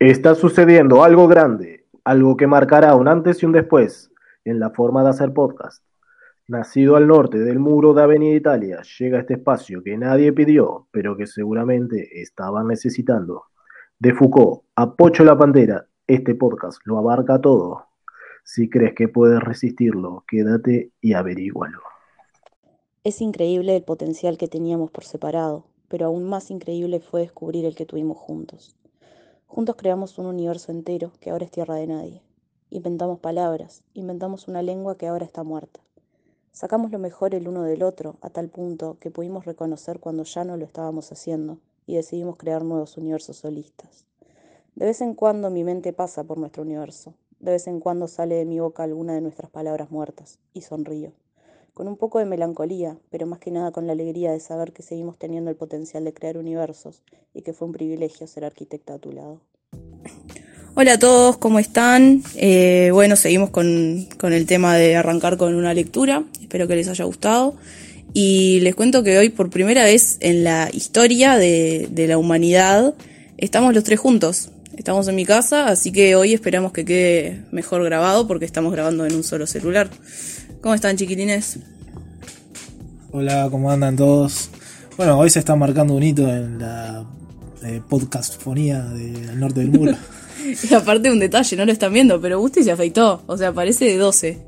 Está sucediendo algo grande, algo que marcará un antes y un después en la forma de hacer podcast. Nacido al norte del muro de Avenida Italia, llega este espacio que nadie pidió, pero que seguramente estaban necesitando. De Foucault a la Pantera, este podcast lo abarca todo. Si crees que puedes resistirlo, quédate y averígualo. Es increíble el potencial que teníamos por separado, pero aún más increíble fue descubrir el que tuvimos juntos. Juntos creamos un universo entero que ahora es tierra de nadie. Inventamos palabras, inventamos una lengua que ahora está muerta. Sacamos lo mejor el uno del otro a tal punto que pudimos reconocer cuando ya no lo estábamos haciendo y decidimos crear nuevos universos solistas. De vez en cuando mi mente pasa por nuestro universo, de vez en cuando sale de mi boca alguna de nuestras palabras muertas y sonrío, con un poco de melancolía, pero más que nada con la alegría de saber que seguimos teniendo el potencial de crear universos y que fue un privilegio ser arquitecta a tu lado. Hola a todos, ¿cómo están? Eh, bueno, seguimos con, con, el tema de arrancar con una lectura, espero que les haya gustado. Y les cuento que hoy por primera vez en la historia de, de la humanidad estamos los tres juntos. Estamos en mi casa, así que hoy esperamos que quede mejor grabado porque estamos grabando en un solo celular. ¿Cómo están chiquitines? Hola, ¿cómo andan todos? Bueno, hoy se está marcando un hito en la eh, podcastfonía del norte del muro. y aparte un detalle, no lo están viendo, pero Gusti se afeitó, o sea, parece de 12.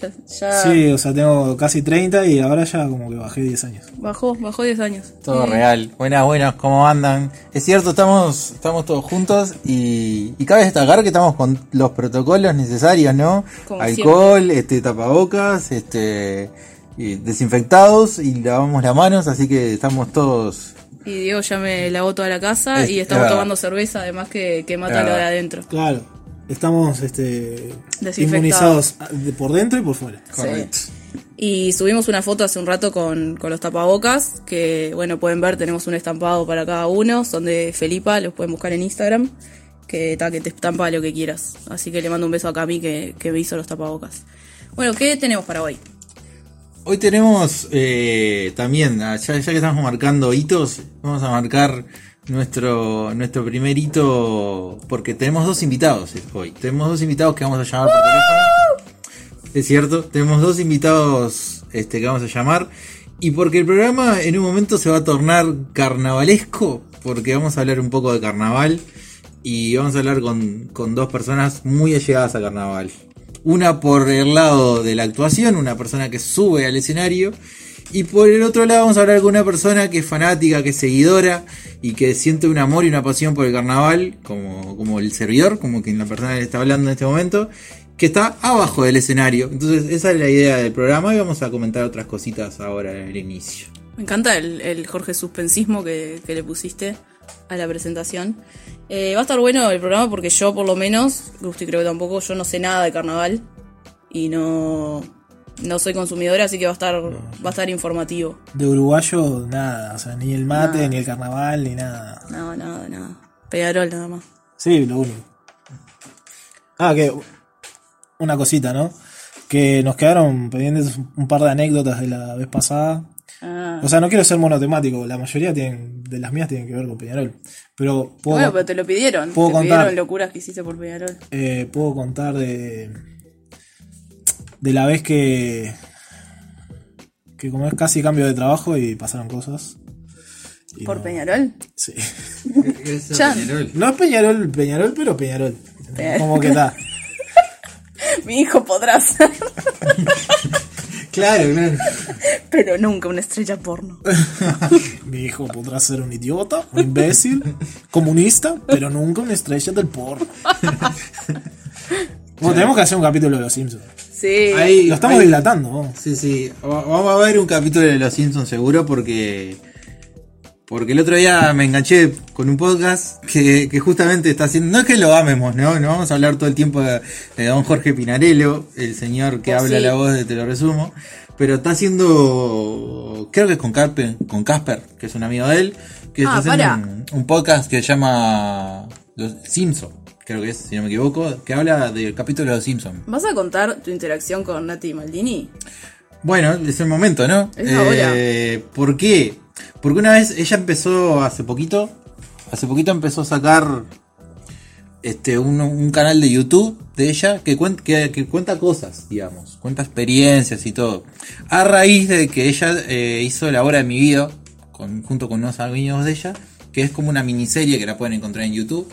Ya, ya... Sí, o sea, tengo casi 30 y ahora ya como que bajé 10 años. Bajó, bajó 10 años. Todo real. Buenas, buenas, ¿cómo andan? Es cierto, estamos, estamos todos juntos y, y cabe destacar que estamos con los protocolos necesarios, ¿no? Como Alcohol, siempre. este tapabocas, este y desinfectados y lavamos las manos, así que estamos todos y Diego ya me lavó toda la casa es, y estamos tomando cerveza, además que, que mata lo de adentro. Claro, estamos este, inmunizados por dentro y por fuera. Correcto. Sí. Y subimos una foto hace un rato con, con, los tapabocas, que bueno, pueden ver, tenemos un estampado para cada uno, son de Felipa, los pueden buscar en Instagram, que, ta, que te estampa lo que quieras. Así que le mando un beso a Cami que, que me hizo los tapabocas. Bueno, ¿qué tenemos para hoy? Hoy tenemos eh, también, ya, ya, que estamos marcando hitos, vamos a marcar nuestro, nuestro primer hito porque tenemos dos invitados hoy. Tenemos dos invitados que vamos a llamar por teléfono. Es cierto, tenemos dos invitados este, que vamos a llamar. Y porque el programa en un momento se va a tornar carnavalesco, porque vamos a hablar un poco de carnaval y vamos a hablar con, con dos personas muy allegadas a carnaval. Una por el lado de la actuación, una persona que sube al escenario. Y por el otro lado vamos a hablar con una persona que es fanática, que es seguidora y que siente un amor y una pasión por el carnaval, como, como el servidor, como quien la persona que está hablando en este momento, que está abajo del escenario. Entonces esa es la idea del programa y vamos a comentar otras cositas ahora en el inicio. Me encanta el, el Jorge Suspensismo que, que le pusiste a la presentación. Eh, va a estar bueno el programa porque yo, por lo menos, Gusti creo que tampoco, yo no sé nada de carnaval y no, no soy consumidora, así que va a estar, va a estar informativo. De uruguayo, nada, o sea, ni el mate, nada. ni el carnaval, ni nada. No, nada, nada. Peñarol nada más. Sí, lo único. Ah, que una cosita, ¿no? Que nos quedaron pendientes un par de anécdotas de la vez pasada Ah. O sea, no quiero ser monotemático, la mayoría tienen, de las mías tienen que ver con Peñarol. Pero puedo, bueno, pero te lo pidieron. Puedo te contar, pidieron locuras que hiciste por Peñarol. Eh, puedo contar de. De la vez que. que como es casi cambio de trabajo y pasaron cosas. Y ¿Por no, Peñarol? Sí. Peñarol? No es Peñarol, Peñarol, pero Peñarol. Peñarol. Como que está. Mi hijo podrá ser. Claro, claro. Pero nunca una estrella porno. Mi hijo podrá ser un idiota, un imbécil, comunista, pero nunca una estrella del porno. Bueno, tenemos que hacer un capítulo de Los Simpsons. Sí. Ahí, Lo estamos ahí, dilatando. Sí, sí. Vamos a ver un capítulo de Los Simpsons seguro porque... Porque el otro día me enganché con un podcast que, que, justamente está haciendo. No es que lo amemos, ¿no? No vamos a hablar todo el tiempo de, de don Jorge Pinarello, el señor que oh, habla sí. la voz de Te lo resumo. Pero está haciendo. Creo que es con Casper, con Casper que es un amigo de él. Que ah, está haciendo un, un, podcast que se llama Los Simpsons. Creo que es, si no me equivoco. Que habla del capítulo de Los Simpsons. ¿Vas a contar tu interacción con Nati Maldini? Bueno, es el momento, ¿no? Es ahora. Eh, ¿Por qué? Porque una vez ella empezó hace poquito, hace poquito empezó a sacar este, un, un canal de YouTube de ella que, cuen- que, que cuenta cosas, digamos, cuenta experiencias y todo. A raíz de que ella eh, hizo La Hora de mi vida, con, junto con unos amigos de ella, que es como una miniserie que la pueden encontrar en YouTube.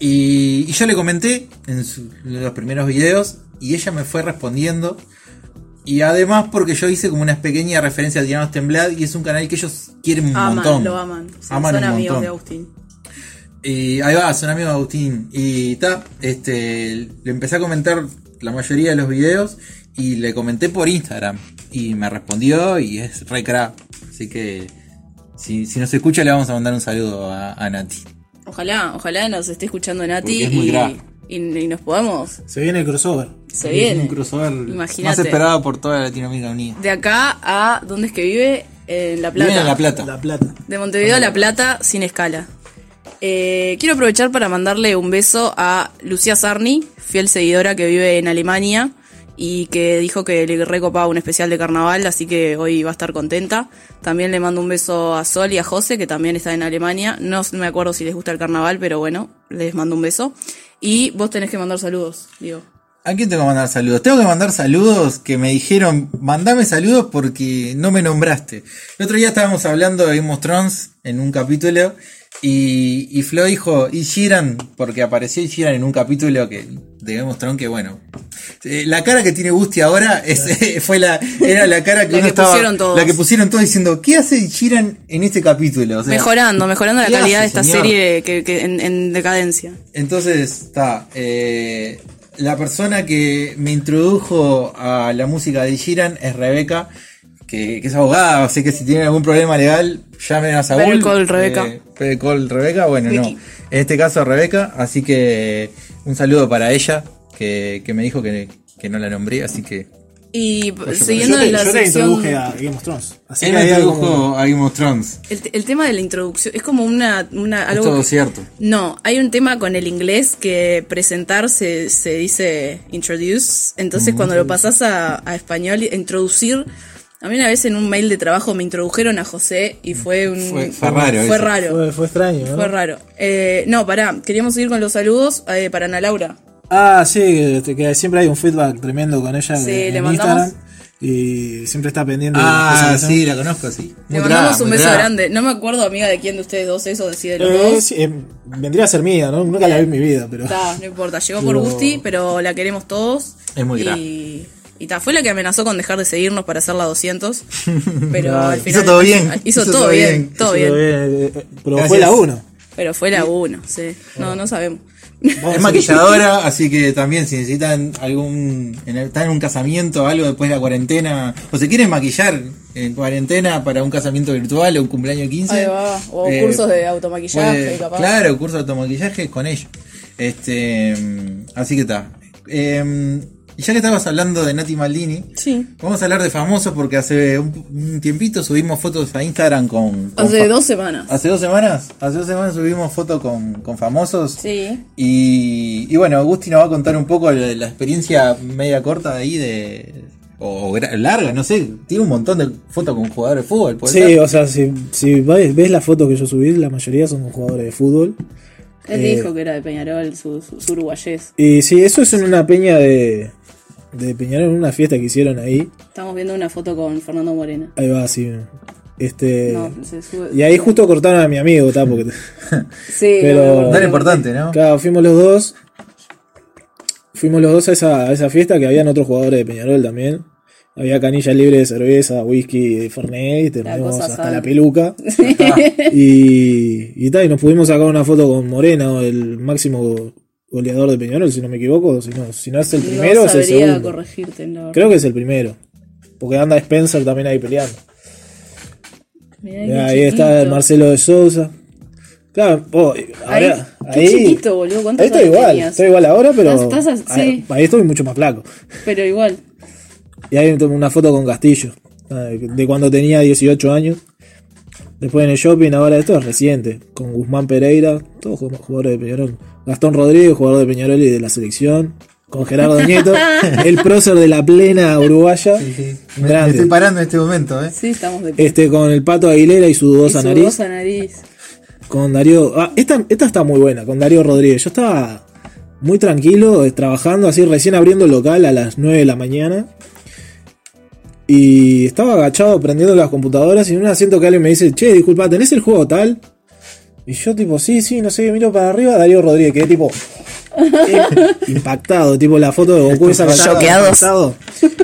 Y, y yo le comenté en, su- en los primeros videos y ella me fue respondiendo. Y además porque yo hice como una pequeña referencia a Diana Temblad y es un canal que ellos quieren un Aman, montón. lo aman. Sí, Aman son un amigos montón. de Agustín. Y ahí va, son amigos de Agustín. Y ta, este, le empecé a comentar la mayoría de los videos y le comenté por Instagram. Y me respondió y es re crack. Así que si, si nos escucha le vamos a mandar un saludo a, a Nati. Ojalá, ojalá nos esté escuchando Nati Porque es muy y, y, y nos podamos. Se viene el crossover. Se Es viene. un crossover Imagínate. más esperado por toda Latinoamérica Unida. De acá a. ¿Dónde es que vive? En La Plata. Viven en La Plata. La plata. De Montevideo a La Plata sin escala. Eh, quiero aprovechar para mandarle un beso a Lucía Sarni, fiel seguidora que vive en Alemania y que dijo que le recopaba un especial de carnaval, así que hoy va a estar contenta. También le mando un beso a Sol y a José, que también está en Alemania. No me acuerdo si les gusta el carnaval, pero bueno, les mando un beso. Y vos tenés que mandar saludos, digo. ¿A quién tengo que mandar saludos? Tengo que mandar saludos que me dijeron, mandame saludos porque no me nombraste. El otro día estábamos hablando de Game of en un capítulo y, y Flo dijo, y Sheeran, porque apareció Sheeran en un capítulo que, de Game of Thrones que bueno. eh, La cara que tiene Gusti ahora es, fue la, era la cara que La uno que estaba, pusieron todos. la que pusieron todos diciendo, ¿qué hace Sheeran en este capítulo? O sea, mejorando, mejorando la ¿qué calidad hace, de esta señor? serie que, que en, en decadencia. Entonces, está. eh, la persona que me introdujo a la música de Sheeran es Rebeca, que, que es abogada, así que si tienen algún problema legal, llamen a Saúl. Call Rebeca. Eh, Rebeca, bueno, no. En este caso Rebeca, así que un saludo para ella, que, que me dijo que, que no la nombré, así que... Y Pues siguiendo yo te, la yo te sección... introduje a Game of Thrones. Así Él que me hay algo introdujo como- a Game of Thrones. El, el tema de la introducción es como una, una Es algo todo que- cierto. No, hay un tema con el inglés que presentar se, se dice introduce, entonces cuando lo pasás a, a español, introducir, a mí una vez en un mail de trabajo me introdujeron a José y fue un... Fue- fue raro Fue eso. raro, Fue, fue extraño, ¿no? fue raro. Eh, no, pará, queríamos seguir con los saludos eh, para Ana Laura. Ah, sí, que, que siempre hay un feedback tremendo con ella Sí, en le mandamos- Instagram. Y siempre está pendiente de Ah, las cosas que sí, la conozco, sí. Le Muy mandamos crack, un beso grande. No me acuerdo, amiga, de quién de ustedes dos es o de si de los Eh, dos. sí, eh, vendría a ser mía, ¿no? Nunca la vi en mi vida, pero. Ta, no importa, llegó por Gusti, pero la queremos todos. Es muy y, grande. Y ta, fue la que amenazó con dejar de seguirnos para hacer la 200. Pero Claro. al final. Hizo todo bien, Hizo, hizo todo todo bien, bien. todo bien. eh, eh, pero Gracias. fue la 1. Pero fue la 1, sí. No, no sabemos. Es maquilladora, así que también si necesitan algún. En el- están en un casamiento o algo después de la cuarentena, o se quieren maquillar en cuarentena para un casamiento virtual o un cumpleaños de 15. Ahí va. O eh, cursos de automaquillaje, puede- capaz. Claro, curso de automaquillaje con ellos. Este, mm, así que está. Eh, y ya que estabas hablando de Nati Maldini, Sí. vamos a hablar de famosos porque hace un, un tiempito subimos fotos a Instagram con. con Hace dos semanas. Hace dos semanas, hace dos semanas subimos fotos con, con famosos. Sí. Y, y bueno, Agustín nos va a contar un poco la, la experiencia media corta de ahí de. O larga, no sé. Tiene un montón de fotos con jugadores de fútbol. ¿puede Sí, o sea, si, si ves ves las fotos que yo subí, la mayoría son con jugadores de fútbol. Él Eh, dijo que era de Peñarol, su, su, su uruguayés. Y sí, eso es en una peña de, de Peñarol, en una fiesta que hicieron ahí. Estamos viendo una foto con Fernando Morena. Ahí va, sí. Este, No, se sube. y ahí justo cortaron a mi amigo, ¿tá? Porque, Sí, pero- no, era importante, ¿no? claro, fuimos los dos. Fuimos los dos a esa, a esa fiesta que habían otros jugadores de Peñarol también. Había canilla libre de cerveza, whisky, fernet, y terminamos hasta la peluca. y, y, tal, y nos pudimos sacar una foto con Moreno, el máximo goleador de Peñarol, si no me equivoco. Si no, si no es el primero, no es el segundo. corregirte. Creo que es el primero. Porque anda Spencer también ahí peleando. Mirá ahí está chiquito. Marcelo de Souza. Claro, oh, Ahí, ahora, qué ahí, chiquito, boludo. ¿Cuántos ahí estoy igual, tenías? estoy igual ahora, pero Estás- estás- sí. ahí, ahí estoy mucho más flaco. Pero igual. Y ahí tomé una foto con Castillo, ah, de cuando tenía 18 años. Después en el shopping, ahora esto es reciente, con Guzmán Pereira, todos jug- jugadores de Peñarol. Gastón Rodríguez, jugador de Peñarol y de la selección. Con Gerardo Nieto, el prócer de la plena uruguaya. Sí, sí. Me, me Grande. estoy parando en este momento, ¿eh? Sí, estamos de Este con el Pato Aguilera y su y dudosa su nariz. dudosa nariz. con Darío. Ah, esta, esta está muy buena, con Darío Rodríguez. Yo estaba muy tranquilo, eh, trabajando así, recién abriendo el local a las 9 de la mañana. Y estaba agachado prendiendo las computadoras y en un asiento que alguien me dice, che, disculpa, ¿tenés el juego tal? Y yo tipo, sí, sí, no sé, miro para arriba, Darío Rodríguez, que tipo eh, impactado, tipo la foto de Goku esa impactado.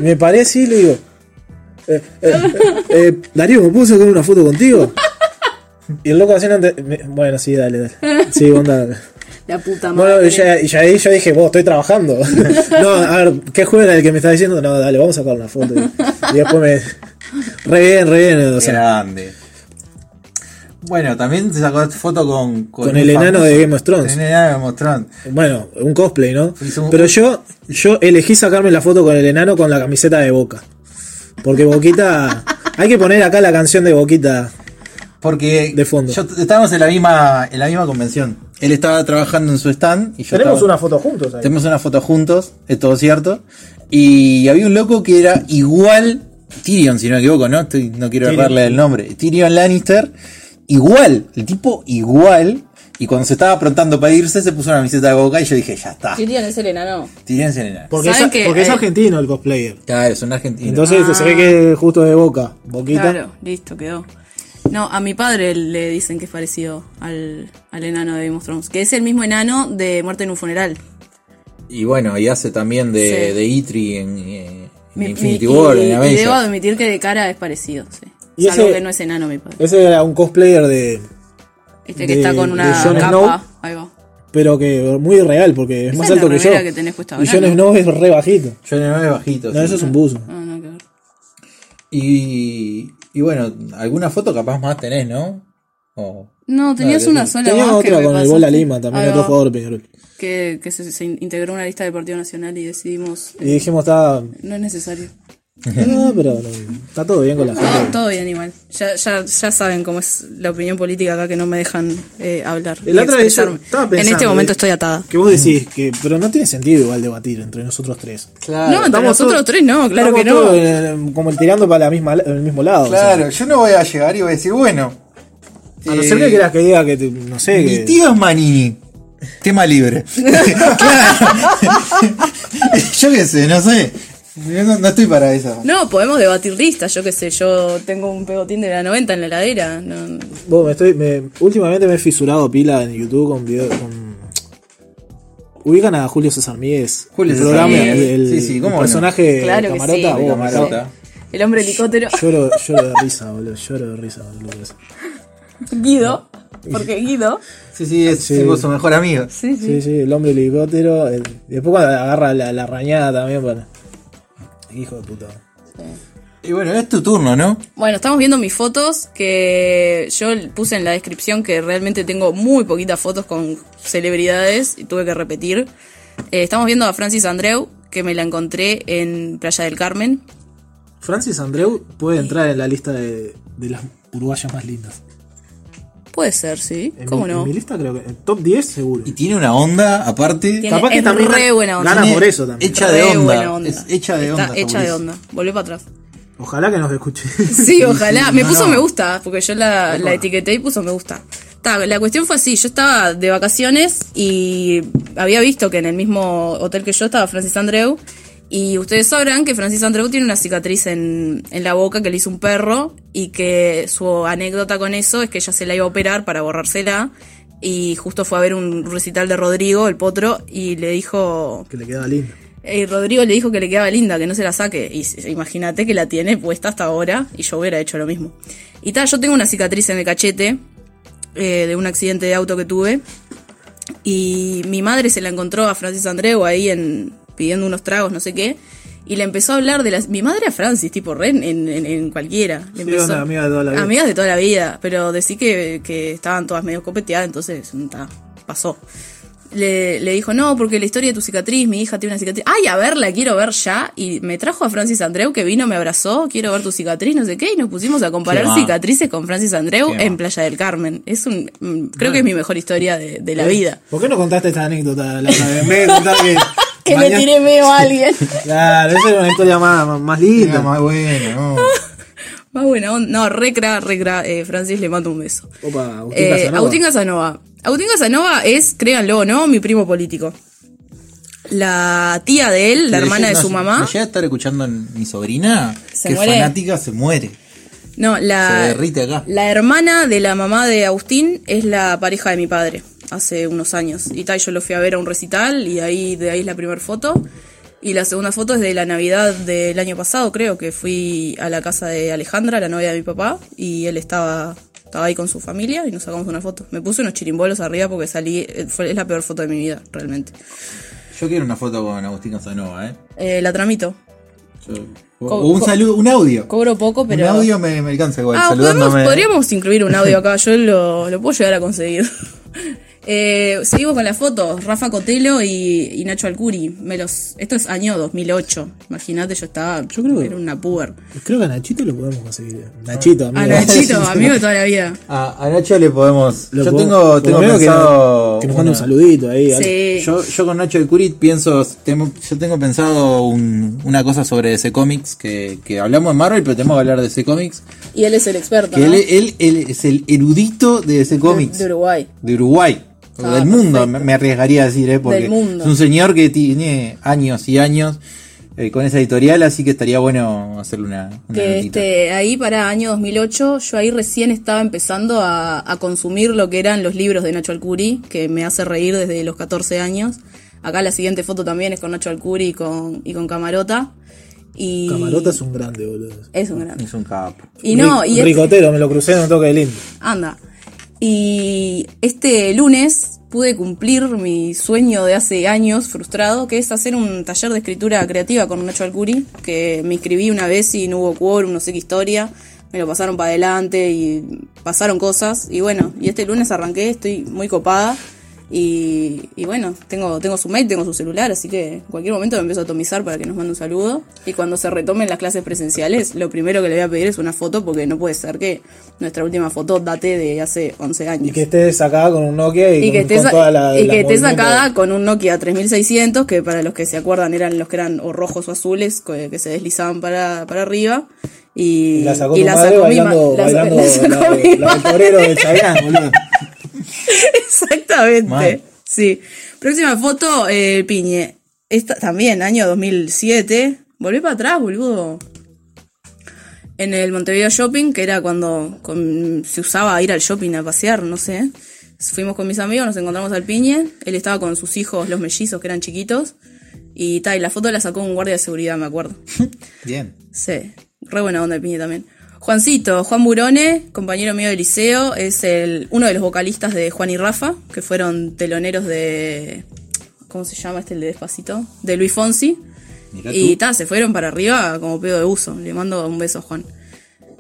Me paré así y le digo, eh, eh, eh, Darío, ¿me puedo sacar una foto contigo? Y el loco haciendo... Bueno, sí, dale, dale. Sí, onda. La puta Bueno, madre. y ya, y ya ahí yo dije, vos, estoy trabajando. no, a ver, ¿qué juego era el que me está diciendo? No, dale, vamos a sacar una foto. Y, y después me... Re bien, re bien. O sea, grande. Bueno, también se sacó foto con... Con el enano de Game of Thrones. Con el enano de Game of Thrones. bueno, un cosplay, ¿no? Un- Pero yo, yo elegí sacarme la foto con el enano con la camiseta de Boca. Porque Boquita... Hay que poner acá la canción de Boquita. Porque De fondo. yo- estábamos en la misma en la misma convención. Él estaba trabajando en su stand y yo estaba- foto juntos ahí. Tenemos una foto juntos, es todo cierto. Y había un loco que era igual Tyrion, si no me equivoco, ¿no? Estoy- no quiero errarle el nombre. Tyrion Lannister, igual, el tipo igual. Y cuando se estaba aprontando para irse, se puso una camiseta de boca y yo dije, ya está. Tyrion es el enano. Tyrion es el enano. Porque, es, ¿Saben que, porque es eh, argentino el cosplayer. Claro, es un argentino. Entonces se ve que es justo de Boca. Boquita. Claro, listo, quedó. No, a mi padre le dicen que es parecido al, al enano de Game of Thrones, que es el mismo enano de Muerte en un funeral. y bueno, y hace también de, Sí. de Itri en, eh, en Mi- Infinity mi- War, y, en y Avengers. debo admitir que de cara es parecido, sí. Y Salvo ese- que no es enano mi padre. Ese era un cosplayer de. Este que de- está con una Jon capa. Snow. Ahí va. Pero que muy real, porque es Esa más es la alto que yo. que tenés puesta y Jon ¿no? Snow es re bajito. Yo no es bajito. No, sí. eso es un buzo. No, no, ver. Y, y bueno, alguna foto capaz más tenés, ¿no? O- No, tenías una sola Tenía más que otra con el. Bola Lima, también otro jugador Peñarol. Que, que se, se integró a una lista del Partido Nacional y decidimos. Y dijimos, está. No es necesario. No, pero no, está todo bien con la gente. Todo bien igual. Ya, ya, ya saben cómo es la opinión política acá que no me dejan eh, hablar. El yo expresarme. estaba en este momento eh, estoy atada. Que vos decís que. Pero no tiene sentido igual debatir entre nosotros tres. Claro, no, entre Estamos nosotros todos- tres no, claro que no. eh, como tirando para la misma, el mismo lado. o sea. claro, yo no voy a llegar y voy a decir, bueno. a no eh, ser que quieras que diga que. te- no sé. Mi que, tío es Manini. Tema libre. claro. yo qué sé, no sé. Yo No, no estoy para eso. No, podemos debatir listas, yo qué sé, yo tengo un pegotín de la 90 en la heladera. No, Vos, me estoy, me- últimamente me he fisurado pila en YouTube con videos. Con... Ubican a Julio César Míguez. Julio el César Míguez. el, el- Sí, sí, el cómo no. personaje Claro que camarota. sí. De camarota. El hombre helicóptero. Lloro, lloro de risa, boludo. Lloro de risa, boludo. Guido. Porque Guido. Sí, sí, es Sí. su mejor amigo. Sí, sí. Sí, sí, el hombre helicóptero. el- después cuando agarra la, la rañada también para. Hijo de puta. Y bueno, es tu turno, ¿no? Bueno, estamos viendo mis fotos que yo puse en la descripción que realmente tengo muy poquitas fotos con celebridades y tuve que repetir. Eh, estamos viendo a Francis Andreu, que me la encontré en Playa del Carmen. Francis Andreu puede entrar en la lista de, de las uruguayas más lindas. Puede ser, sí. En ¿Cómo mi, no? En mi lista creo que. En top 10 seguro. Y tiene una onda, aparte. Tiene- Capaz que es también re buena onda. gana Tiene por eso también. Hecha de onda. buena onda. Es hecha de Está onda. hecha de onda. Volvé para atrás. Ojalá que nos escuche. Sí, ojalá. Me no, puso no. me gusta, porque yo la, la etiqueté y puso me gusta. Ta, la cuestión fue así, yo estaba de vacaciones y había visto que en el mismo hotel que yo estaba Francis Andreu. Y ustedes sabrán que Francis Andreu tiene una cicatriz en, en la boca que le hizo un perro y que su anécdota con eso es que ella se la iba a operar para borrársela y justo fue a ver un recital de Rodrigo, el potro, y le dijo, que le queda lindo. y Rodrigo le dijo que le quedaba linda, que no se la saque. Y imagínate que la tiene puesta hasta ahora y yo hubiera hecho lo mismo. Y tal, yo tengo una cicatriz en el cachete eh, de un accidente de auto que tuve. Y mi madre se la encontró a Francis Andreu ahí en, pidiendo unos tragos, no sé qué. Y le empezó a hablar de las... Mi madre a Francis, tipo, re en, en, en cualquiera. Le Sí, empezó- onda, amiga de toda la vida. Amigas de toda la vida, pero decí que, que estaban todas medio copeteadas, entonces ta, pasó. Le, le dijo, no, porque la historia de tu cicatriz, mi hija tiene una cicatriz. Ay, a ver, la quiero ver ya. Y me trajo a Francis Andreu, que vino, me abrazó, quiero ver tu cicatriz, no sé qué, y nos pusimos a comparar cicatrices con Francis Andreu Qué en Playa del Carmen. Es un, mm, creo que es mi mejor historia de, de la vida. ¿Por qué no contaste esta anécdota la otra vez? En vez de contar que. Que le tiré medio a alguien. Claro, esa era una historia más, más linda. más bueno, no. Más buena onda. No, recra, recra. Eh, Francis le mando un beso. Opa, Agustín Eh, Casanova. Agustín Casanova. Agustín Casanova es, créanlo o no, mi primo político. La tía de él, la hermana de su no, mamá. ¿no llega a estar escuchando mi sobrina, Se que muere. fanática, se muere. No, la, Se derrite acá. la hermana de la mamá de Agustín es la pareja de mi padre, hace unos años. Y tal, yo lo fui a ver a un recital y ahí de ahí es la primera foto. Y la segunda foto es de la Navidad del año pasado, creo, que fui a la casa de Alejandra, la novia de mi papá, y él estaba, estaba ahí con su familia y nos sacamos una foto. Me puse unos chirimbolos arriba porque salí, eh, fue, es la peor foto de mi vida, realmente. Yo quiero una foto con Agustín Casanova, ¿eh? Eh, la tramito. Yo- o, Co- o un saludo, un audio. Cobro poco, pero... Un audio me, me alcanza igual, Ah, saludándome. podemos- podríamos incluir un audio acá, yo lo, lo puedo llegar a conseguir. Eh, seguimos con las fotos, Rafa Cotelo y, y Nacho Alcuri. Me los, esto es año 2008. Imagínate, yo estaba, Yo creo que- era una puber. Creo que a Nachito lo podemos conseguir. Nachito, amigo. A Nachito, amigo de toda la vida. A, a Nacho le podemos. Lo yo podemos- tengo, pensado. Que nos mande un saludito ahí. Sí. Yo, yo con Nacho de Curit pienso, tengo- yo tengo pensado un- una cosa sobre DC Comics, que, que hablamos de Marvel, pero tenemos que hablar de DC Comics. Y él es el experto, Que ¿no? él, él- él es el erudito de DC Comics, de, de Uruguay. de Uruguay, Ah, del mundo, perfecto. me, me arriesgaría a decir, ¿eh? porque Del mundo. es un señor que tiene años y años eh, con esa editorial, así que estaría bueno hacerle una, una Que notita. este, ahí para año 2008, yo ahí recién estaba empezando a, a consumir lo que eran los libros de Nacho Alcuri, que me hace reír desde los 14 años. Acá la siguiente foto también es con Nacho Alcuri y con, y con Camarota. Y Camarota es un grande, boludo. es un grande. Es un capo. Y no, y este- Ricotero, me lo crucé en un toque de lindo. anda. Y este lunes pude cumplir mi sueño de hace años frustrado, que es hacer un taller de escritura creativa con Nacho Alcuri, que me inscribí una vez y no hubo quórum, no sé qué historia, me lo pasaron para adelante y pasaron cosas. Y bueno, y este lunes arranqué, estoy muy copada. Y, y bueno, tengo, tengo su mail, tengo su celular, así que en cualquier momento me empiezo a atomizar para que nos mande un saludo. Y cuando se retomen las clases presenciales, lo primero que le voy a pedir es una foto, porque no puede ser que nuestra última foto date de hace 11 años. Y que esté sacada con un Nokia y, Y que esté, con sa- toda la. y la que esté movimiento. sacada con un Nokia 3600, que para los que se acuerdan eran los que eran o rojos o azules, que, que se deslizaban para, para arriba. Y, Y la sacó y tu la madre sacó mi ma- bailando, la sa- bailando la sacó la, mi la del madre. torero de Chayanne, boludo. Exactamente. Sí. Próxima foto, eh, el Piñe. Esta también, año 2007. Volví para atrás, boludo. En el Montevideo Shopping, que era cuando con- se usaba ir al shopping a pasear, no sé. Fuimos con mis amigos, nos encontramos al Piñe. Él estaba con sus hijos, los mellizos, que eran chiquitos. Y tal, y la foto la sacó un guardia de seguridad, me acuerdo. Bien. Sí, re buena onda el Piñe también. Juancito, Juan Burone, compañero mío de liceo, es el, uno de los vocalistas de Juan y Rafa, que fueron teloneros de. ¿Cómo se llama este el de Despacito? De Luis Fonsi. Mirá Y ta, se fueron para arriba como pedo de uso. Le mando un beso a Juan.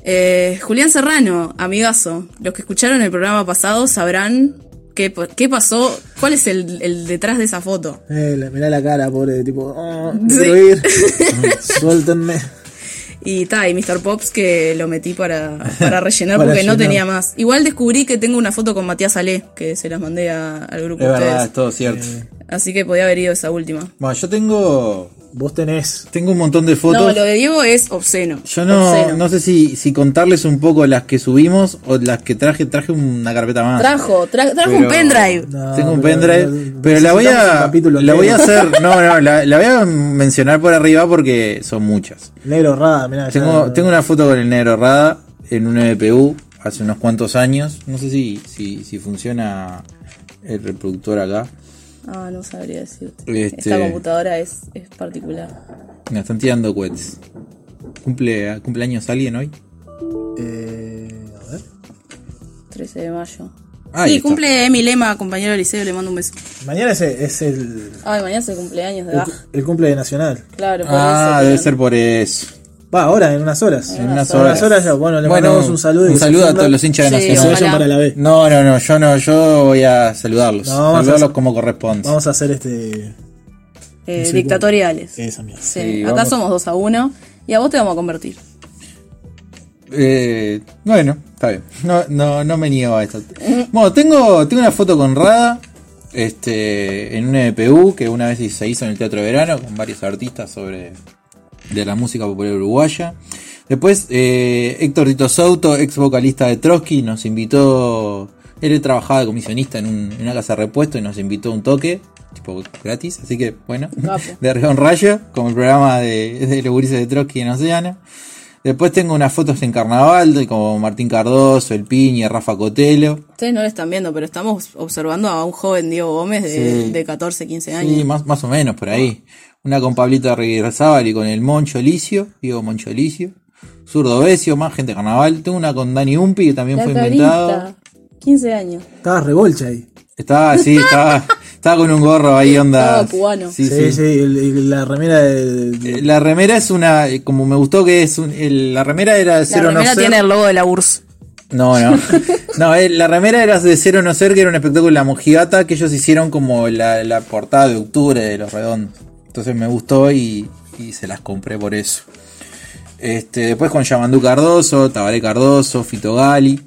Eh, Julián Serrano, amigazo. Los que escucharon el programa pasado sabrán qué, pa- qué pasó, cuál es el, el detrás de esa foto. Eh, la- mirá la cara, pobre, tipo, oh, Sí. quiero ir. Suéltenme. Y ta, y Mr. Pops que lo metí para, para rellenar Para porque no tenía más. Igual descubrí que tengo una foto con Matías Ale, que se las mandé a- al grupo Es de verdad, ustedes. es todo cierto. Así que podía haber ido esa última. Bueno, yo tengo. Vos tenés. Tengo un montón de fotos. No, lo de Diego es obsceno. Yo no, Obsceno. no sé si, si contarles un poco las que subimos o las que traje. Traje una carpeta más. Trajo, tra- trajo Pero- un pendrive. No, Tengo un pero- pendrive, pero pero la voy a capítulo la voy a hacer, no, no, la, la voy a mencionar por arriba porque son muchas. Negro Rada, mirá. Tengo, ya- tengo una foto con el negro Rada en un MPU hace unos cuantos años. No sé si, si, si funciona el reproductor acá. Ah, no sabría decirte. Este- Esta computadora es, es particular. Me están tirando cohetes. ¿Cumple, ¿Cumpleaños alguien hoy? Eh, a ver. 13 de mayo. Ahí sí, está. cumple mi lema, compañero de liceo, le mando un beso. Mañana es, es el, Ay, mañana es el cumpleaños de el, Bach. el cumple de Nacional. Claro, por Ah, eso. debe ser por eso. Va, ahora, en unas horas. En unas En unas horas. horas ya. Bueno, le Bueno, mandamos un saludo. y un saludo a todos los hinchas de Sí, Que se Nacional. vayan Ojalá. para la B. No, no, no, yo no, yo voy a saludarlos. No, vamos a saludarlos hacer- como corresponde. Vamos a hacer este. Eh, Sí, dictatoriales. Esa mierda. Sí, Sí, acá somos 2 a 1 y a vos te vamos a convertir. Eh, bueno, está bien. No, no, no me niego a esto. Bueno, tengo, tengo una foto con Rada. Este, en un EPU que una vez se hizo en el Teatro de Verano con varios artistas sobre de la música popular uruguaya. Después, eh, Héctor Tito Souto, ex vocalista de Trotsky, nos invitó. Él trabajaba de comisionista en, un- en una casa de repuesto y nos invitó a un toque, tipo gratis. Así que, bueno, de un rayo, como el programa de, de los de Trotsky en Océano. Después tengo unas fotos en carnaval, de como Martín Cardoso, El Piña, Rafa Cotelo. Ustedes no lo están viendo, pero estamos observando a un joven Diego Gómez de, Sí. de 14, 15 años. Sí, más, más o menos por ahí. Una con Pablito Reguerzábal y con el Moncho Licio, Diego Moncho Licio. Zurdo Besio, más gente de carnaval. Tengo una con Dani Umpi, que también La fue inventado. carita. 15 años. Estaba revolcha ahí. Estaba, sí, estaba, estaba con un gorro ahí, onda. Estaba cubano. Sí, Sí, sí. sí, el- el- la remera de. de- Eh, La remera es una, eh, como me gustó que es un- el- la remera era de La cero no remera ser. tiene el logo de la URSS. No, no. No, eh, la remera era de Cero No Ser, que era un espectáculo de la Mojigata que ellos hicieron como la, la portada de octubre de Los Redondos. Entonces me gustó y, y se las compré por eso. Este, después con Yamandú Cardoso, Tabaré Cardoso, Fito Gali.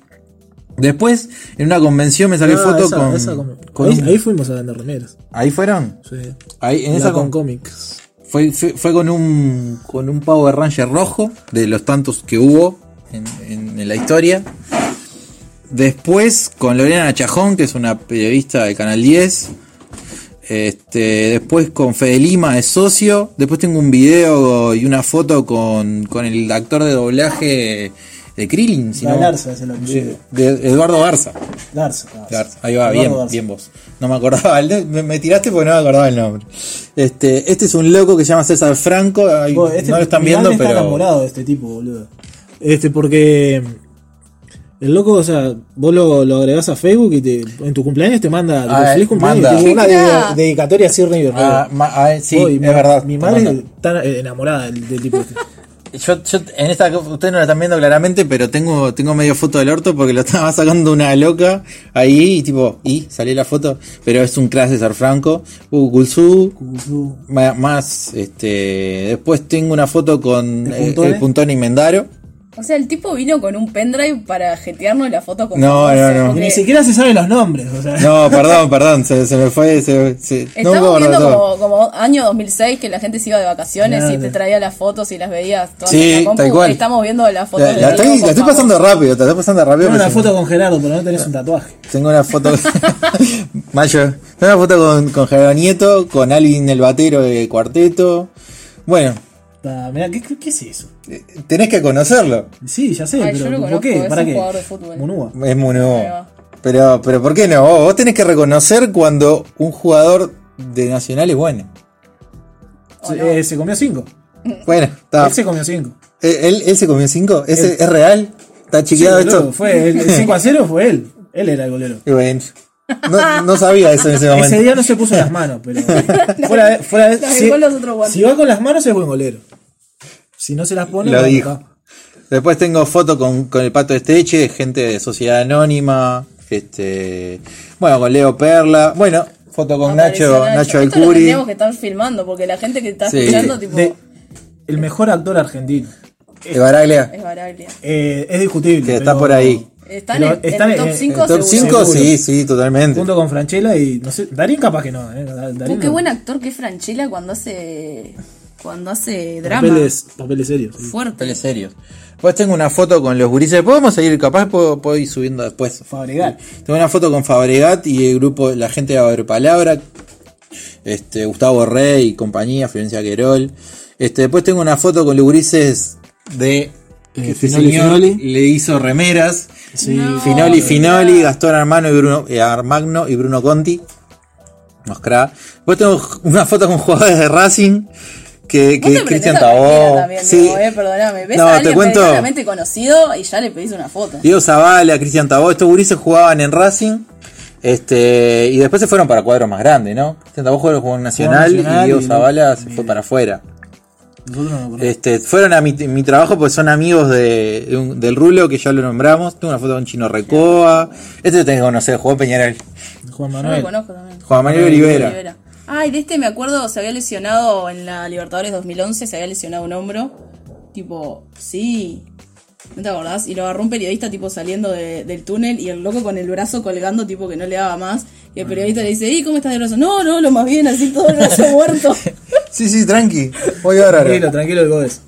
Después, en una convención me saqué Ah, foto esa- con. esa con- con ahí, un- ahí fuimos a vender remeras. ¿Ahí fueron? Sí. Ahí, en La esa con con, cómics. fue, fue, fue con un con un Power Ranger rojo, de los tantos que hubo en, en- en la historia. Después con Lorena Chajón, que es una periodista del Canal 10. Este, después con Fede Lima de socio. Después tengo un video y una foto con, con el actor de doblaje de Krillin. si no- Garza es el de Eduardo Garza. Garza. Garza. Garza, Ahí va, Eduardo bien, Garza. bien vos. No me acordaba, el- me, me tiraste porque no me acordaba el nombre. Este, este es un loco que se llama César Franco. ay, Vos, este- no lo están viendo, está pero. enamorado de este tipo, boludo. Este, porque. El loco, o sea, vos lo, lo agregás a Facebook y te, en tu cumpleaños te manda tipo, Ah, feliz cumpleaños. manda. una de- dedicatoria a Cirne y Ah, ah, sí, y es mi- verdad. Mi madre está eh, enamorada del, del tipo este. Yo, yo, en esta, ustedes no la están viendo claramente, pero tengo, tengo medio foto del orto porque lo estaba sacando una loca ahí y tipo, y salió la foto, pero es un clase César Franco, Hugo Kulsu, ma- más, este, después tengo una foto con ¿El eh, el Puntón y Mendaro. O sea, el tipo vino con un pendrive para jetearnos la foto con No, no, no. Porque ni siquiera se saben los nombres, o sea. No, perdón, perdón, se, se me fue, se, se- Estamos viendo como, como año 2006 que la gente se iba de vacaciones y te traía las fotos y las veías todas Sí, en la compu. tal cual. Estamos viendo las fotos La, de la estoy, la estoy pasando rápido, te la estoy pasando rápido. Tengo una foto con Gerardo, pero no tenés un tatuaje. Tengo una foto. Mayo. Tengo una foto con, con Gerardo Nieto, con Alvin el batero de cuarteto. Bueno, Ah, mirá, ¿qué, qué, qué es eso? eh, tenés que conocerlo. Sí, ya sé, Ay, yo pero lo ¿por conozco, qué? es ¿Para un qué? jugador de fútbol. Munúa. Es. Ahí va. Pero, pero ¿por qué no? Vos, vos tenés que reconocer cuando un jugador de Nacional es bueno. ¿O Se, no? eh, se comió cinco. Bueno, está. Él se comió cinco. ¿Él, él, él se comió cinco? ¿Es, Él- ¿Es real? ¿Está boludo, esto? Fue el, el 5 a 0 fue él. Él era el golero. Y bueno, no, no sabía eso en ese momento. Ese día no se puso las manos, pero fuera de, fuera de- si, dejó los otros guantes. si va con las manos es buen golero. Si no se las pone, Lo no, dijo. Después tengo foto con, con el Pato Esteche, gente de Sociedad Anónima, este, bueno, con Leo Perla, bueno, foto con Nacho, Nacho lo Alcuri. tendríamos que estar filmando porque la gente que está Sí. escuchando, tipo, De- el mejor actor argentino. de Baraglia, es Baraglia. Eh, es discutible. que está pero- por ahí. Está en están el top en- 5 El top 5, seguro. sí, sí, totalmente. Junto con Franchella y no sé, Darín capaz que no. Eh, Darín qué no. buen actor que es Franchella cuando hace cuando hace drama. Papeles, papeles serios. sí. Fuerte. Papeles serios. Después tengo una foto con los gurises. Podemos seguir, capaz puedo, puedo ir subiendo después. Fabregat. Tengo una foto con Fabregat y el grupo, la gente de Aberpalabra, este, Gustavo Rey y compañía, Florencia Querol. Este, después tengo una foto con los gurises de Eh, este Finoli, le hizo remeras. Sí. No. Finoli, Finoli, Gastón Armano y Bruno, eh, Armagno y Bruno Conti. Unos crack. Después tengo una foto con jugadores de Racing. Que, que Cristian Tabó. también, Sí. Eh, perdóname. Ves No, a te cuento. conocido y ya le pedís una foto. Diego Zavala, Cristian Tabó, estos gurises jugaban en Racing. Este, y después se fueron para cuadros más grandes, ¿no? Cristian Tabó jugó jugó en Nacional, Nacional y Diego y no- Zavala se fue para afuera. No. Este, fueron a mi, mi trabajo porque son amigos de, de un- del Rulo, que ya lo nombramos. Tengo una foto con Chino Recoa. Este lo tenés que conocer, jugó Peñarol. Juan Yo lo Manuel. conozco también. Juan Manuel Olivera. Ay, de este me acuerdo, se había lesionado en la Libertadores 2011, se había lesionado un hombro. Tipo, sí. ¿No te acordás? Y lo agarró un periodista tipo saliendo de- del túnel y el loco con el brazo colgando tipo que no le daba más. Y el periodista le dice, ¿y cómo estás de brazo? No, no, lo más bien, así todo el brazo muerto. Sí, sí, tranqui. Voy a. Tranquilo, tranquilo el Godes.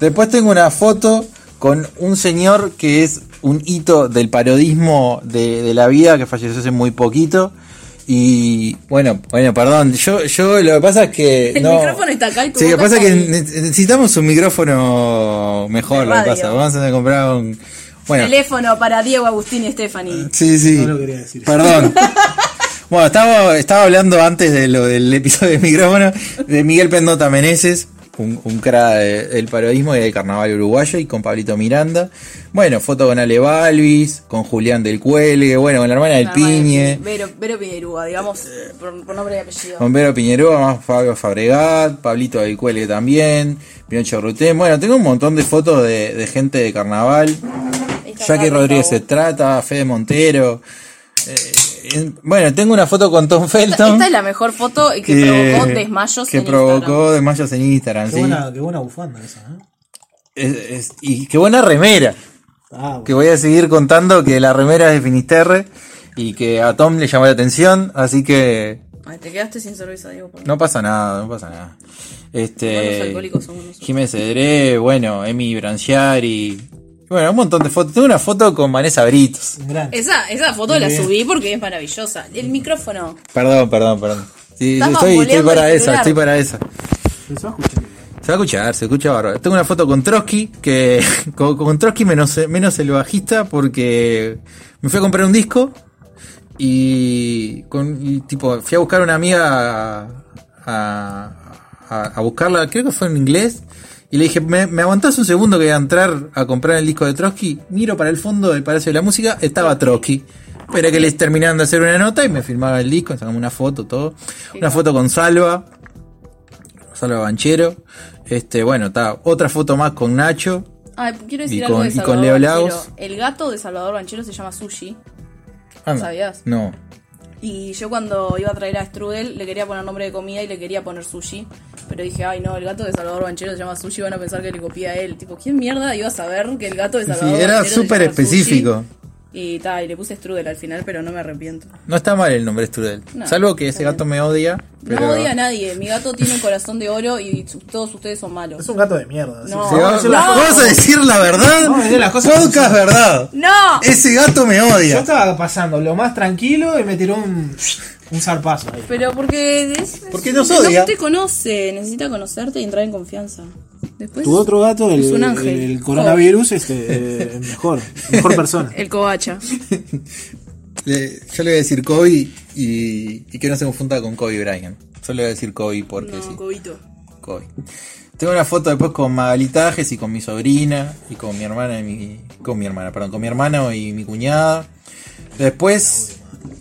Después tengo una foto con un señor que es un hito del parodismo de, de la vida que falleció hace muy poquito. Y bueno, bueno, perdón, yo, yo lo que pasa es que. El no, micrófono está acá y tu Sí, lo que pasa es que necesitamos un micrófono mejor, lo que pasa. Vamos a comprar un. Bueno, Teléfono para Diego, Agustín y Stephanie. sí, sí. No lo quería decir. Perdón. Bueno, estaba, estaba hablando antes de lo del episodio de micrófono de Miguel Pendota Meneses, un, un cra de- del parodismo y del carnaval uruguayo, y con Pablito Miranda. Bueno, foto con Ale Balvis, con Julián del Cuelgue, bueno, con la hermana del Piñe, Vero, Vero Piñerúa, digamos, por, por nombre y apellido. con Vero Piñeroa, más Fabio Fabregat, Pablito del Cuelgue también, Pinocho Rutén. Bueno, tengo un montón de fotos de, de gente de carnaval. Jackie Rodríguez se trata, Fede Montero. Eh, bueno, tengo una foto con Tom Felton. Esta es la mejor foto que, provocó desmayos que en provocó Instagram. desmayos en Instagram, Qué, sí. buena, qué buena bufanda esa, ¿eh? Es- es- y qué buena remera. Ah, Que voy a seguir contando que la remera es de Finisterre y que a Tom le llamó la atención, así que Ay, te quedaste sin cerveza, Diego. por- no pasa nada, no pasa nada. Igual los Este alcohólicos somos nosotros. Jiménez Cedré, bueno, Emi Branciari, bueno, un montón de fotos. Tengo una foto con Vanessa Britos. Esa, esa foto la Bien. subí porque es maravillosa. El micrófono. Perdón, perdón, perdón. Sí, estoy, para esa, estoy para esa. Se va a escuchar. Se va a escuchar, se escucha bárbaro. Tengo una foto con Trotsky, que con, con Trotsky menos, menos el bajista, porque me fui a comprar un disco y, con, y, tipo fui a buscar a una amiga a, a, a buscarla, creo que fue en inglés, y le dije, ¿me, me aguantás un segundo que voy a entrar a comprar el disco de Trotsky? Miro para el fondo del Palacio de la Música, estaba Trotsky. Esperé que les terminaran de hacer una nota y me filmaba el disco, sacamos una foto, todo. Una foto con Salva, Salva Banchero. Este, bueno, está. Otra foto más con Nacho. Ah, quiero decir Y algo con- de y con Salvador Leo Banchero. Lagos. El gato de Salvador Banchero se llama Sushi. ¿Sabías? No. Y yo cuando iba a traer a Strudel le quería poner nombre de comida y le quería poner sushi. Pero dije, ay no, el gato de Salvador Banchero se llama sushi, van a pensar que le copié a él. Tipo, ¿quién mierda iba a saber que el gato de Salvador era Banchero se súper sushi? Y ta, y le puse Strudel al final, pero no me arrepiento. No está mal el nombre Strudel. No, Salvo que ese gato me odia. Pero... No odia a nadie, mi gato tiene un corazón de oro y todos ustedes son malos. Es un gato de mierda. No. Sí, vamos, no. vamos a decir la verdad. Vamos a decir las cosas Podcast verdad. ¡No! Ese gato me Yo odia. estaba pasando lo más tranquilo y me tiró un, un zarpazo ahí. Pero porque es, Porque nos no odia. te conoce, necesita conocerte y entrar en confianza. Después Tu otro gato, el, es un ángel. el coronavirus, este, eh, mejor, mejor persona. El covacha. Le- yo le voy a decir Kobe y, y que no se confunda con Kobe Bryant. Solo le voy a decir Kobe porque No, sí. cobito. Kobe. Tengo una foto después con Magalitajes y con mi sobrina y con mi hermana y mi, con mi hermana, perdón, con mi hermano y mi cuñada. Después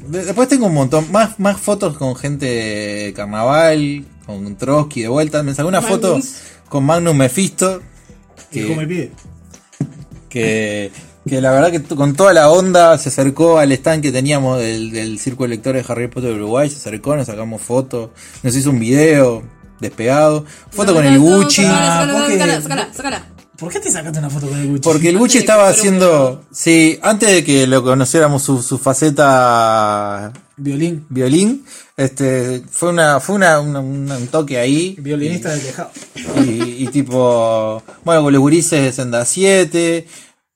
de- después tengo un montón más más fotos con gente de carnaval, con Trotsky de vuelta, me sacó una foto. Con Magnus Mephisto que, que la verdad que con toda la onda se acercó al stand que teníamos del, del Círculo de Lectores de Harry Potter de Uruguay, se acercó, nos sacamos fotos, nos hizo un video despegado, foto con el Gucci. Sácala, Ah, porque- sácala, sácala, sácala. ¿Por qué te sacaste una foto con el Gucci? Porque el Gucci estaba un haciendo, sí, antes de que lo conociéramos su, su faceta Violín. violín, este, fue una, fue una, un toque ahí. Violinista del tejado. y, y tipo, bueno, con los gurises de Senda 7,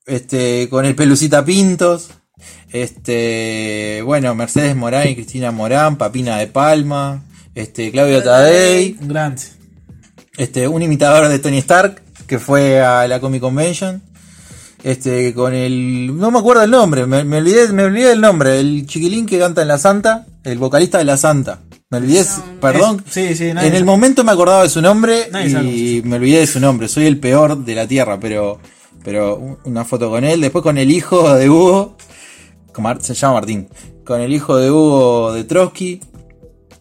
este, con el Pelucita Pintos, este, bueno, Mercedes Morán y Cristina Morán, Papina de Palma, este, Claudio Tadei, Un grande. este, un imitador de Tony Stark que fue a la Comic Convention. Este, con el. No me acuerdo el nombre, me, me olvidé, me olvidé del nombre. El chiquilín que canta en La Santa, el vocalista de La Santa. Me olvidé, perdón. Es- sí, sí, nadie en el momento me acordaba de su nombre y me olvidé de su nombre. Soy el peor de la tierra, pero. Pero un- una foto con él. Después con el hijo de Hugo. se llama Martín. Con el hijo de Hugo de Trotsky.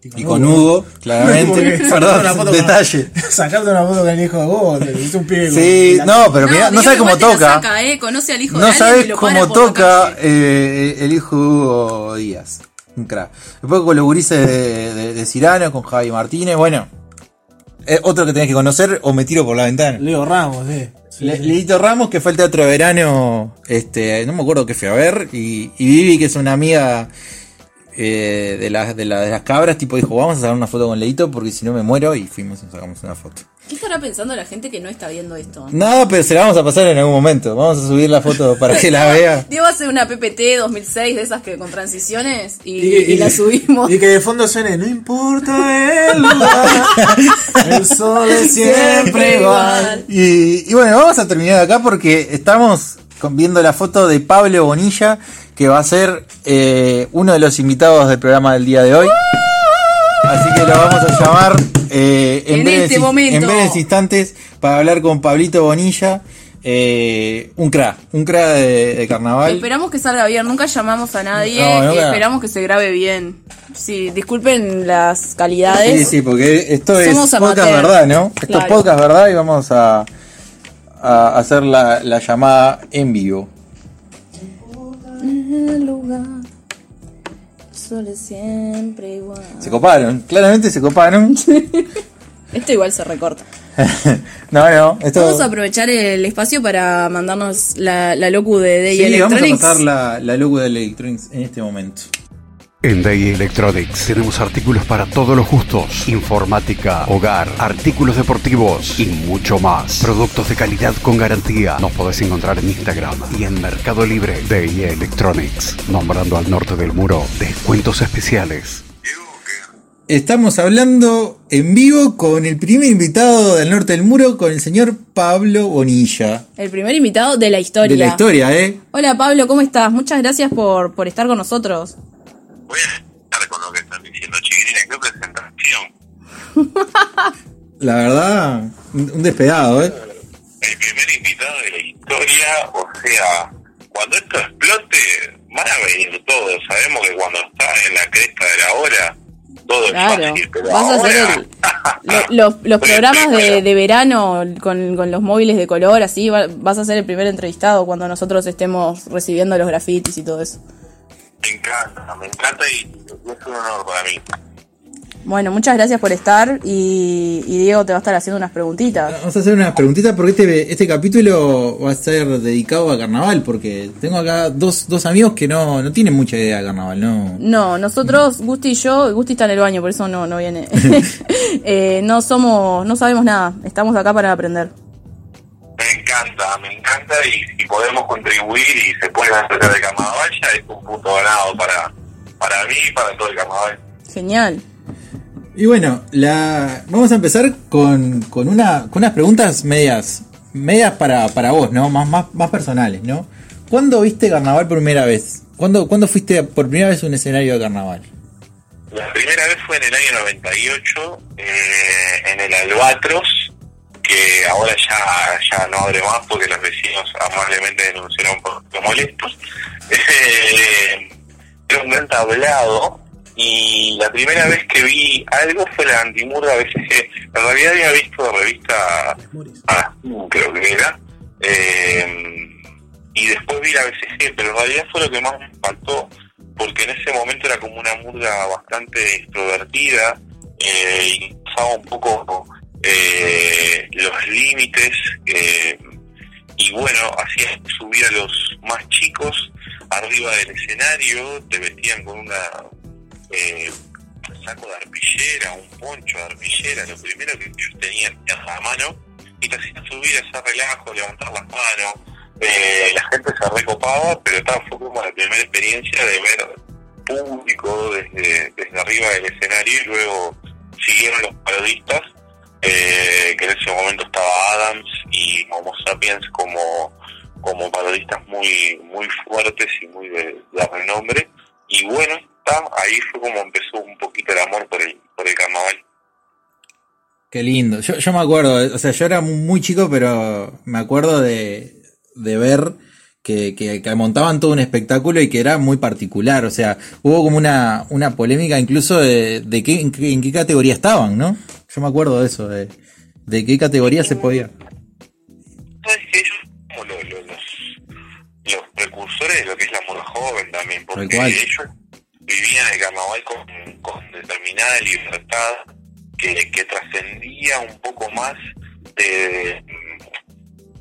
Y con Hugo, claramente. Perdón, una foto con- detalle. Sacarte una foto con el hijo de vos, te es un pibe. Sí, no, pero mira, no sabes cómo toca. saca, ¿eh? Conoce al hijo de No sabes cómo toca eh, el hijo de Hugo Díaz. Un crack. Después con los gurises de, de, de Cirano, con Javi Martínez. Bueno, es otro que tenés que conocer o me tiro por la ventana. Leo Ramos, eh. Sí, Le- sí. Leito Ramos, que fue al teatro de verano, este, no me acuerdo qué fui a ver, y, y Vivi, que es una amiga eh, de, las, de, de las cabras, tipo dijo, vamos a sacar una foto con Leito porque si no me muero y fuimos y sacamos una foto. ¿Qué estará pensando la gente que no está viendo esto? No, pero se la vamos a pasar en algún momento. Vamos a subir la foto para que la vea. Diego hace una PPT 2006 de esas que con transiciones y, y, la subimos. Y que de fondo suene, no importa el lugar, el sol es siempre igual. Y, y bueno, vamos a terminar acá porque estamos viendo la foto de Pablo Bonilla que va a ser eh, uno de los invitados del programa del día de hoy. Así que lo vamos a llamar eh, en, En breves, este momento. en breves instantes para hablar con Pablito Bonilla, eh, un cra, un cra de, de carnaval. Esperamos que salga bien, nunca llamamos a nadie, No, esperamos que se grabe bien. Sí, disculpen las calidades. Sí, sí, porque esto es podcast amateur. verdad, ¿no? Esto es podcast verdad y vamos a, a hacer la, la llamada en vivo. El lugar solo es siempre igual. Se coparon, claramente se coparon. Esto igual se recorta. no, no, esto... Vamos a aprovechar el espacio para mandarnos la, la locu de Day Sí, vamos a Electronics. pasar la, la logo del Electronics en este momento. En Day Electronics tenemos artículos para todos los gustos, informática, hogar, artículos deportivos y mucho más. Productos de calidad con garantía. Nos podés encontrar en Instagram y en Mercado Libre. Day Electronics, nombrando al norte del muro descuentos especiales. Estamos hablando en vivo con el primer invitado del norte del muro, con el señor Pablo Bonilla. El primer invitado de la historia. De la historia, ¿eh? Hola Pablo, ¿cómo estás? Muchas gracias por, por estar con nosotros. Voy a estar con lo que están diciendo, chiquilines. ¿Qué presentación? La verdad, un despegado, ¿eh? El primer invitado de la historia, o sea, cuando esto explote, van a venir todos. Sabemos que cuando está en la cresta de la hora, todo Claro, es fácil. Pero vas a hacer el- lo- los, los programas de, de verano con, con los móviles de color, así, va- vas a ser el primer entrevistado cuando nosotros estemos recibiendo los grafitis y todo eso. Me encanta, me encanta y es un honor para mí. Bueno, muchas gracias por estar y, y Diego te va a estar haciendo unas preguntitas. Vamos a hacer unas preguntitas porque este, este capítulo va a ser dedicado a carnaval, porque tengo acá dos, dos amigos que no, no tienen mucha idea de carnaval, ¿no? No, nosotros, Gusti y yo, Gusti está en el baño, por eso no, no viene. Eh, no somos, no sabemos nada, estamos acá para aprender. Me encanta, me encanta y si podemos contribuir y se puede hacer de carnaval ya es un punto ganado para, para mí y para todo el carnaval. Genial. Y bueno, la, vamos a empezar con, con, una, con unas preguntas medias, medias para, para vos, ¿no? Más, más, más personales, ¿no? ¿Cuándo viste carnaval por primera vez? ¿Cuándo, ¿Cuándo fuiste por primera vez a un escenario de carnaval? La primera vez fue en el año 98, eh, en el Albatros, que ahora ya, ya no abre más porque los vecinos amablemente denunciaron por molestos. Eh, era un gran tablado y la primera vez que vi algo fue la antimurga BCG. En realidad había visto la revista ah, creo que era. Eh, y después vi la BCG, pero en realidad fue lo que más me faltó, porque en ese momento era como una murga bastante extrovertida eh, y usaba un poco eh, los límites eh, y bueno, hacía subir a los más chicos arriba del escenario, te vestían con una eh, saco de arpillera, un poncho de arpillera, lo primero que ellos tenían en la mano, y te hacían subir ese relajo, levantar las manos, eh, la gente se recopaba, pero esta fue como la primera experiencia de ver público desde, desde arriba del escenario y luego siguieron los parodistas, eh, que en ese momento estaba Adams y Homo Sapiens como, como parodistas muy, muy fuertes y muy de, de renombre. Y bueno, ahí fue como empezó un poquito el amor por el, por el carnaval. Qué lindo. Yo, yo me acuerdo, o sea, yo era muy chico, pero me acuerdo de, de ver que, que, montaban todo un espectáculo y que era muy particular. O sea, hubo como una, una polémica incluso de, de qué, en, en qué categoría estaban, ¿no? Yo me acuerdo de eso, de, de qué categoría se podía. Que ellos como lo- lo- los, los precursores de lo que es la moda joven también, porque ellos vivían el carnaval con, con determinada libertad que, que trascendía un poco más de,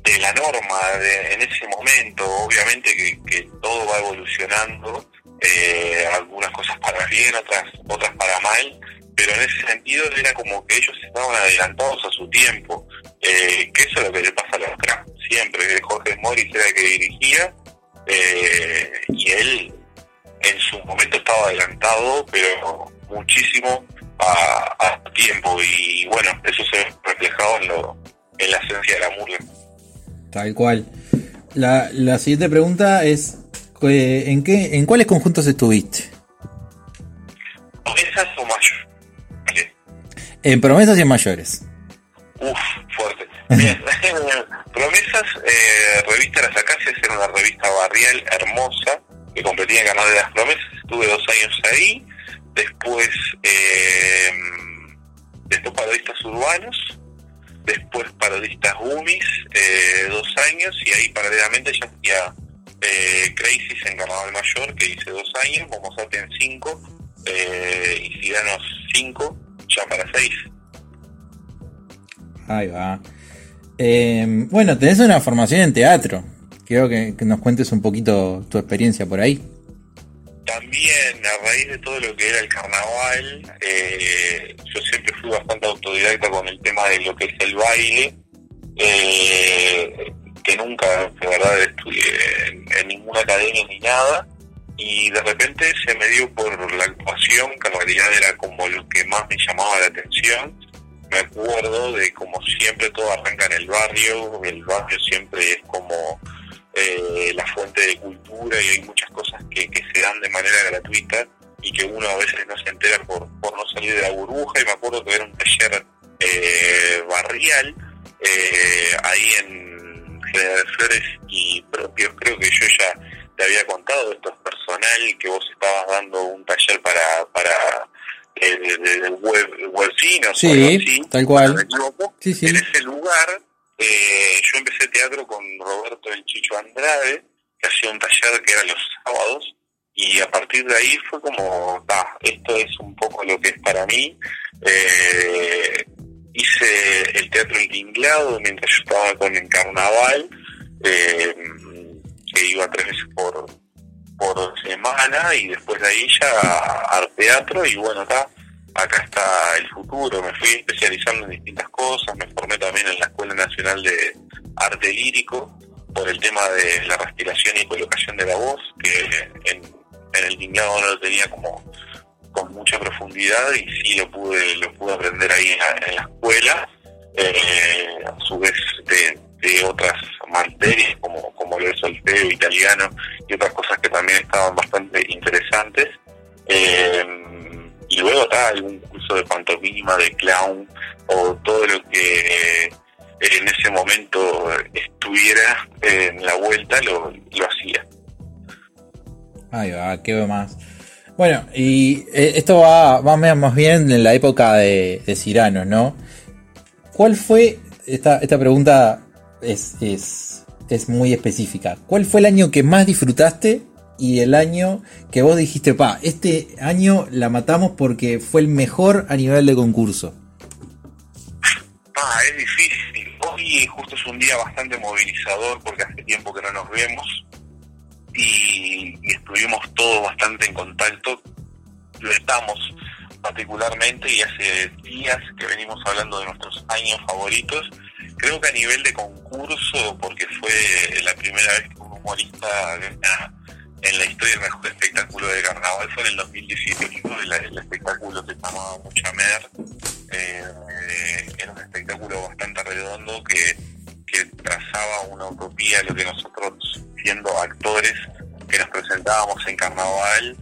de la norma de- en ese momento. Obviamente que, que todo va evolucionando eh, algunas cosas para bien, otras, otras para mal, pero en ese sentido era como que ellos estaban adelantados a su tiempo, eh, que eso es lo que le pasa a los cracks siempre, Jorge Morris era el que dirigía, eh, y él en su momento estaba adelantado, pero muchísimo a, tiempo, y bueno, eso se reflejaba en, lo, en la esencia de la murga. Tal cual. La, la siguiente pregunta es, eh, ¿en, qué, ¿en cuáles conjuntos estuviste? ¿Promesas o mayores? En promesas y en mayores. Uf, fuerte. Bien, promesas, eh, revista Las Acacias era una revista barrial hermosa que competía en Canal de las Promesas. Estuve dos años ahí. Después, eh, después parodistas urbanos. Después parodistas Gumis, eh, dos años. Y ahí paralelamente ya hacía eh, Crisis en Carnaval Mayor, que hice dos años, como en cinco, eh, y Ciudadanos cinco, ya para seis. Ahí va. Eh, bueno, tenés una formación en teatro. Quiero que, nos cuentes un poquito tu experiencia por ahí. También, a raíz de todo lo que era el carnaval, eh, yo siempre fui bastante autodidacta con el tema de lo que es el baile. Eh, que nunca, de verdad, estudié en, ninguna academia ni nada, y de repente se me dio por la actuación, que en realidad era como lo que más me llamaba la atención. Me acuerdo de como siempre todo arranca en el barrio, el barrio siempre es como eh, la fuente de cultura y hay muchas cosas que, se dan de manera gratuita y que uno a veces no se entera por, por no salir de la burbuja y me acuerdo que era un taller eh, barrial eh, ahí en de Flores y propios, creo que yo ya te había contado, esto es personal, que vos estabas dando un taller para, para eh, de, web, webcinos, sí, tal cual. En ese lugar eh, yo empecé teatro con Roberto El Chicho Andrade, que hacía un taller que era los sábados, y a partir de ahí fue como, va, esto es un poco lo que es para mí. Eh, hice el teatro El Tinglado mientras yo estaba con el carnaval, eh, que iba tres veces por, por semana y después de ahí ya al teatro y bueno, acá, acá está el futuro, me fui especializando en distintas cosas, me formé también en la Escuela Nacional de Arte Lírico por el tema de la respiración y colocación de la voz, que en, en el tinglado no lo tenía como con mucha profundidad y sí lo pude lo pude aprender ahí en la, escuela. Eh, a su vez de, otras materias como como el solteo italiano y otras cosas que también estaban bastante interesantes eh, y luego está algún curso de pantomima de clown o todo lo que en ese momento estuviera en la vuelta lo, lo hacía Ahí va, qué más. Bueno, y eh, esto va, va más bien en la época de, de ¿no? ¿Cuál fue, esta, esta pregunta es, es, es muy específica, ¿cuál fue el año que más disfrutaste y el año que vos dijiste, pa, este año la matamos porque fue el mejor a nivel de concurso? Ah, es difícil. Hoy justo es un día bastante movilizador porque hace tiempo que no nos vemos y, estuvimos todos bastante en contacto, lo estamos particularmente y hace días que venimos hablando de nuestros años favoritos. Creo que a nivel de concurso, porque fue la primera vez que un humorista en la historia del mejor espectáculo de carnaval fue en el 2018, el, el espectáculo se llamaba Muchamer. Eh, era un espectáculo bastante redondo que, que trazaba una utopía, lo que nosotros siendo actores que nos presentábamos en carnaval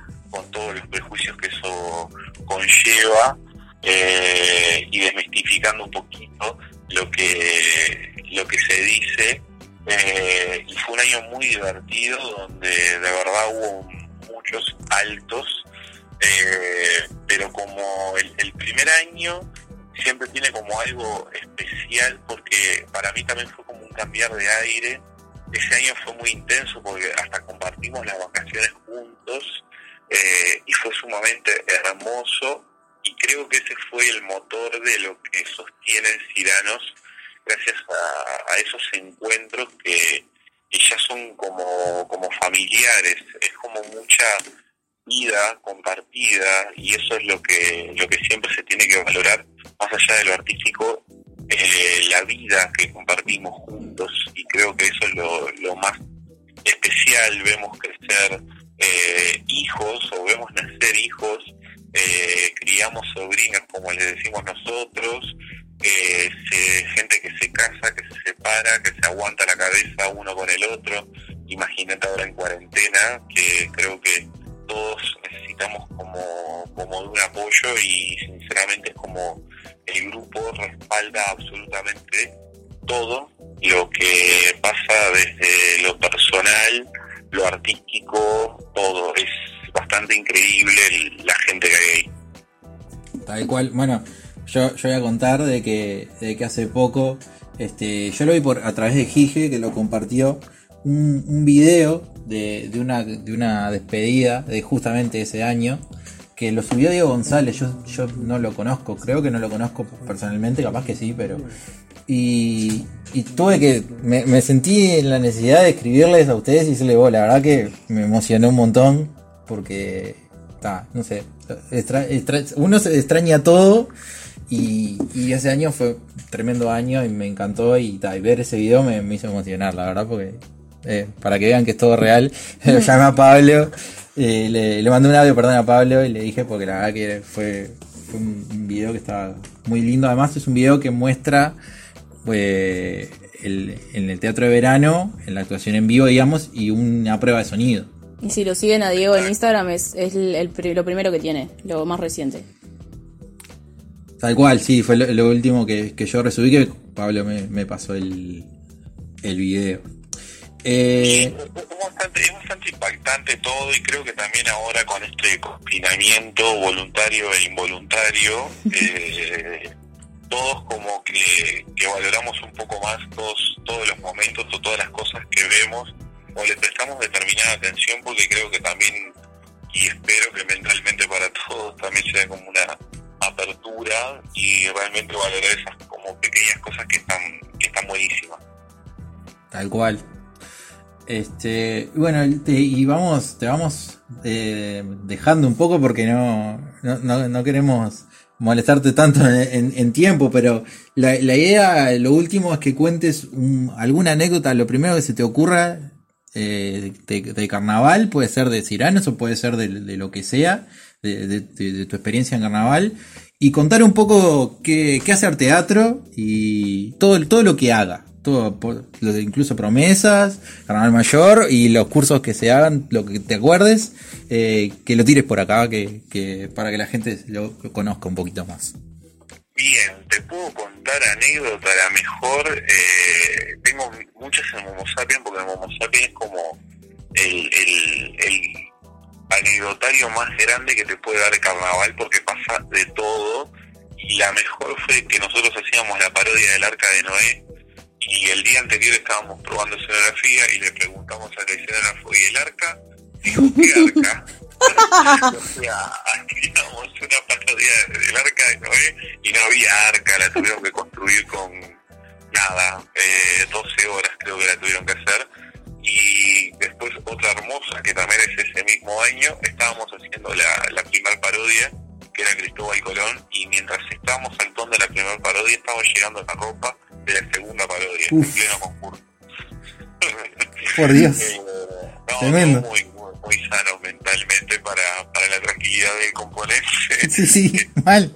de que, de que hace poco, este, yo lo vi por a través de Gige, que lo compartió, un, video de, de, una, de una despedida de justamente ese año, que lo subió Diego González, yo, yo no lo conozco, creo que no lo conozco personalmente, capaz que sí, pero... Y, y tuve que, me, sentí en la necesidad de escribirles a ustedes y decirles, vos, la verdad que me emocionó un montón, porque, está, no sé, uno se extraña todo y, y, ese año fue tremendo año y me encantó y, ver ese video me, hizo emocionar, la verdad, porque eh, para que vean que es todo real. lo llamé a Pablo, eh, le, mandé un audio, perdón, a Pablo y le dije porque la verdad que fue, un, video que estaba muy lindo. Además es un video que muestra pues, en el teatro de verano, en la actuación en vivo, digamos, y una prueba de sonido. Y si lo siguen a Diego en Instagram es, lo primero que tiene, lo más reciente. Tal cual, sí, fue lo, último que, yo resubí que Pablo me, pasó el, el video. Eh, es, bastante, impactante todo y creo que también ahora con este confinamiento voluntario e involuntario, eh, todos como que, valoramos un poco más todos, todos los momentos o todas las cosas que vemos o le prestamos determinada atención porque creo que también, y espero que mentalmente para todos también sea como una apertura y realmente valorar esas como pequeñas cosas que están, que están buenísimas. Tal cual. Este, bueno, y vamos, te vamos eh, dejando un poco porque no, no, queremos molestarte tanto en, tiempo, pero la, idea, lo último es que cuentes alguna anécdota, lo primero que se te ocurra eh, de, carnaval, puede ser de Ciranos o puede ser de, lo que sea, de, tu experiencia en carnaval, y contar un poco qué, qué hace teatro y todo, todo lo que haga incluso promesas, Carnaval Mayor y los cursos que se hagan, lo que te acuerdes, eh, que lo tires por acá, que, para que la gente lo, conozca un poquito más. Bien, te puedo contar anécdota, la mejor, eh, tengo muchas en Momo Sapiens, porque el Momo Sapiens es como el, anecdotario más grande que te puede dar carnaval, porque pasa de todo, y la mejor fue que nosotros hacíamos la parodia del Arca de Noé, y el día anterior estábamos probando escenografía y le preguntamos a la escenógrafo y el arca, dijo, ¿qué arca? o sea, hacíamos una parodia del arca de Noé y no había arca, la tuvieron que construir con nada, en pleno concurso. Por Dios. Eh, Tremendo. Muy, muy, sano mentalmente para, para la tranquilidad del componente. Sí, sí, mal.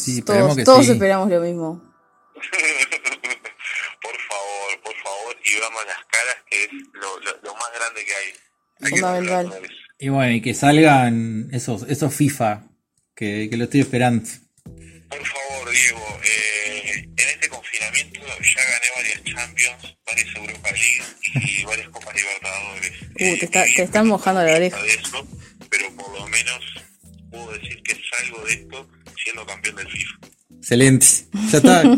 Sí, todos, que todos sí. esperamos lo mismo. por favor, por favor, y veamos las caras, que es lo, lo, lo más grande que hay. Hay que Fundamental. eso. Y bueno, y que salgan esos, esos FIFA, que, que lo estoy esperando. Por favor, Diego, eh, en este confinamiento ya gané varias Champions, varias Europa League y varias Copas Libertadores. Uh, te, está- Eh, te están mojando la oreja. de Excelente. Ya está.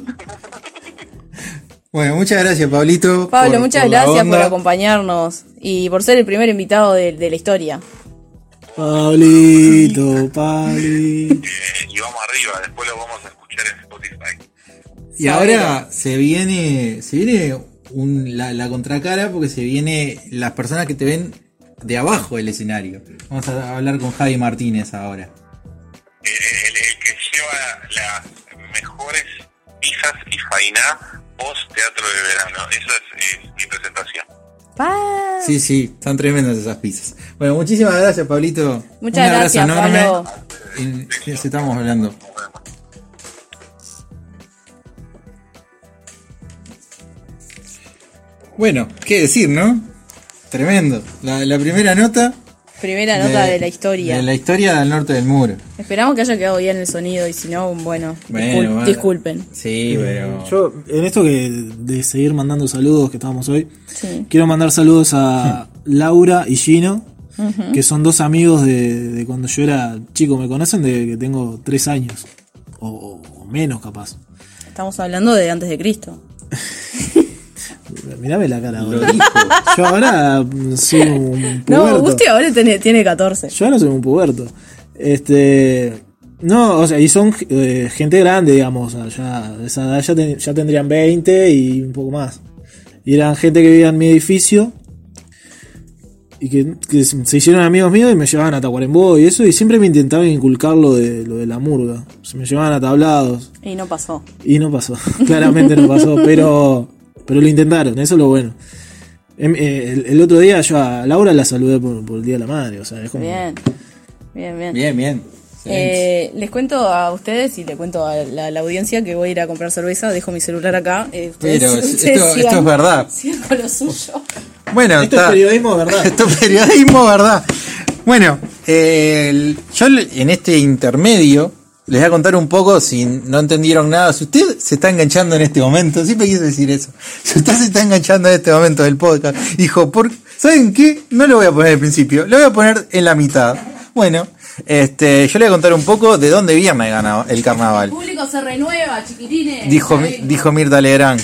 bueno, muchas gracias, Pablito. Pablo, por- muchas por gracias por acompañarnos y por ser el primer invitado de, de la historia. Pablito, Pablito. Eh, y vamos arriba, después lo vamos a escuchar en Spotify. Y ahora se viene, se viene un- la, la contracara porque se viene las personas que te ven de abajo del escenario. Vamos a hablar con Javi Martínez ahora. Eh, el, el fainá post teatro de verano. Esa es, es mi presentación. Pa. Sí, sí, están tremendas esas pizzas. Bueno, muchísimas gracias, Pablito. Muchas Un abrazo gracias, enorme. Pablo. Y estamos hablando. Bueno, qué decir, ¿no? Tremendo. La, la primera nota. Primera nota de, la historia. De la historia del norte del muro. Esperamos que haya quedado bien el sonido y si no, bueno, Bueno, discul- bueno. disculpen. Sí, pero. Yo, en esto que de seguir mandando saludos que estábamos hoy, Sí. quiero mandar saludos a Laura y Gino, que son dos amigos de, de cuando yo era chico. Me conocen de que tengo tres años, o, o menos capaz. Estamos hablando de antes de Cristo. Mirame la cara ahora. Yo ahora soy un No, puberto. Gusti ahora tiene, tiene 14. Yo ahora soy un puberto. Este. No, o sea, y son eh, gente grande, digamos. o sea, ya, esa edad ya, ten- ya tendrían 20 y un poco más. Y eran gente que vivía en mi edificio. Y que, que se se hicieron amigos míos y me llevaban a Tacuarembó y eso. Y siempre me intentaban inculcar lo de, lo de la murga. Se me llevaban a tablados. Y no pasó. Y no pasó. Claramente no pasó. Pero, pero lo intentaron, eso es lo bueno. Em, eh, El, el otro día yo a Laura la saludé por, por el Día de la Madre. O sea, es como. Bien. Bien, bien. Bien, bien. Eh, les cuento a ustedes y le cuento a la, la audiencia que voy a ir a comprar cerveza. Dejo mi celular acá. Eh, ustedes- Pero ustedes esto, sigan- esto es verdad. con lo suyo. Bueno, Esto es periodismo, ¿verdad? Esto es periodismo, ¿verdad? Bueno, eh, el- yo en este intermedio les voy a contar un poco si no entendieron nada. Si usted se está enganchando en este momento, siempre quise decir eso. Si usted se está enganchando en este momento del podcast, dijo, ¿por, ¿saben qué? No lo voy a poner al principio, lo voy a poner en la mitad. Bueno, este, yo le voy a contar un poco de dónde viene el, gana- el carnaval. público se renueva, chiquitines. Dijo, dijo Mirta Legrand.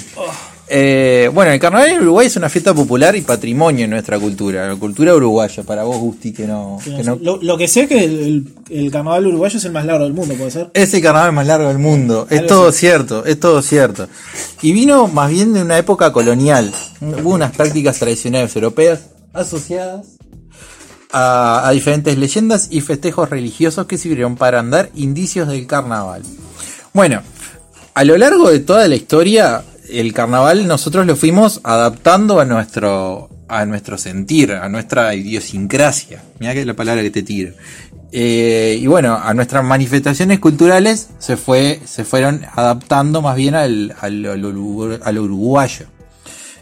Eh, bueno, el carnaval en Uruguay es una fiesta popular y patrimonio en nuestra cultura, la cultura uruguaya, para vos, Gusti, que no... que no- Lo, lo que sé es que el, el- el carnaval uruguayo es el más largo del mundo, ¿puede ser? Es el carnaval más largo del mundo, es Algo todo así. cierto, es todo cierto. Y vino más bien de una época colonial, hubo unas prácticas tradicionales europeas asociadas a, a diferentes leyendas y festejos religiosos que sirvieron para andar indicios del carnaval. Bueno, a lo largo de toda la historia, el carnaval nosotros lo fuimos adaptando a nuestro, a nuestro sentir, a nuestra idiosincrasia. Mira que es la palabra que te tiro. Eh, y bueno, a nuestras manifestaciones culturales se fue, se fueron adaptando más bien al, al, al urugu- al uruguayo.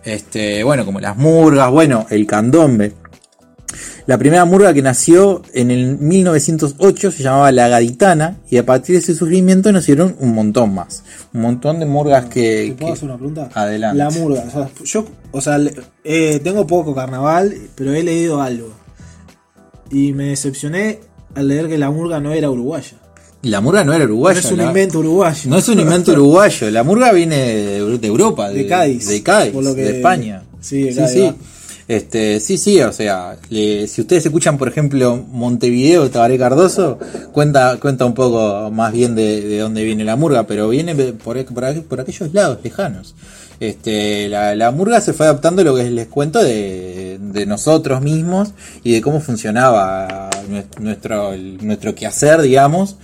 Este, bueno, como las murgas, bueno, el candombe. La primera murga que nació en el 1908 se llamaba La Gaditana y a partir de ese surgimiento nacieron un montón más. Un montón de murgas que... ¿Te puedo que- hacer una pregunta? Adelante. La murga. O sea, yo, o sea, eh, tengo poco carnaval, pero he leído algo. Y me decepcioné al leer que la murga no era uruguaya. La murga no era uruguaya. no es un la- invento uruguayo. No es un invento uruguayo. La murga viene de, Europa, de, De Cádiz. de Cádiz, por lo que- de España. Sí, de Cádiz, va. Este, sí, sí, o sea, si ustedes escuchan, por ejemplo, Montevideo de Tabaré Cardoso, cuenta, cuenta un poco más bien de, dónde viene la murga, pero viene por, por, aquellos lados lejanos. Este, la, murga se fue adaptando lo que les cuento de, nosotros mismos y de cómo funcionaba nuestro, nuestro quehacer, digamos.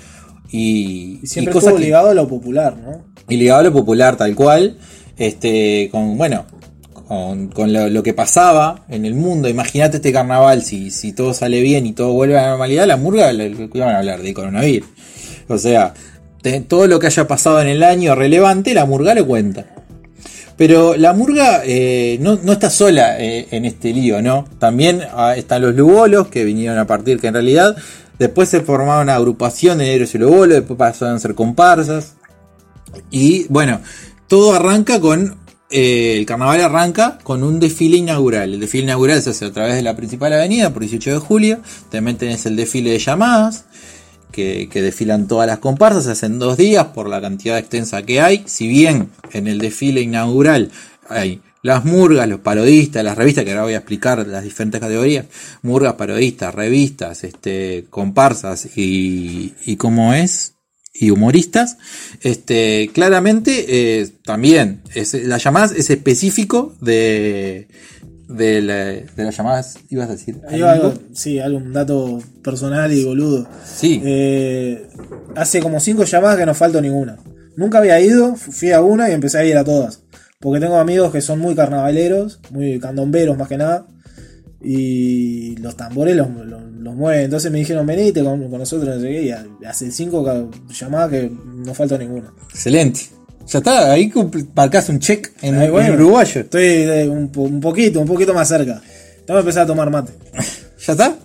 Y, siempre estuvo ligado a lo popular, ¿no? Y ligado a lo popular, tal cual. Este, con, bueno, con, lo, que pasaba en el mundo. Imagínate este carnaval, si, si todo sale bien y todo vuelve a la normalidad, la murga le, iban a hablar de coronavirus. O sea, todo lo que haya pasado en el año relevante, la murga le cuenta. Pero la murga eh, no, está sola eh, en este lío, ¿no? También ah, están los lugolos que vinieron a partir, que en realidad después se formaba una agrupación de negros y lugolos, después pasaron a ser comparsas. Y bueno, todo arranca con eh, el carnaval arranca con un desfile inaugural. El desfile inaugural se hace a través de la principal avenida por 18 de julio. También tenés el desfile de llamadas, que, desfilan todas las comparsas. Se hacen dos días por la cantidad extensa que hay. Si bien en el desfile inaugural hay las murgas, los parodistas, las revistas, que ahora voy a explicar las diferentes categorías, murgas, parodistas, revistas, este, comparsas y, y cómo es, y humoristas, este, claramente eh, también es, las llamadas es específico de, de, las llamadas, ibas a decir. ¿algo? sí, algún dato personal y boludo. Sí. Eh, hace como cinco llamadas que no falto ninguna. Nunca había ido, fui a una y empecé a ir a todas. Porque tengo amigos que son muy carnavaleros, muy candomberos más que nada y los tambores los, los, mueven. Entonces me dijeron, venite con, con nosotros, no sé qué, y hace cinco llamadas que no falta ninguna. Excelente. Ya está, ahí marcás un check en, el uruguayo. Estoy un, un, poquito, un poquito más cerca. Que empezar a tomar mate. ¿Ya está?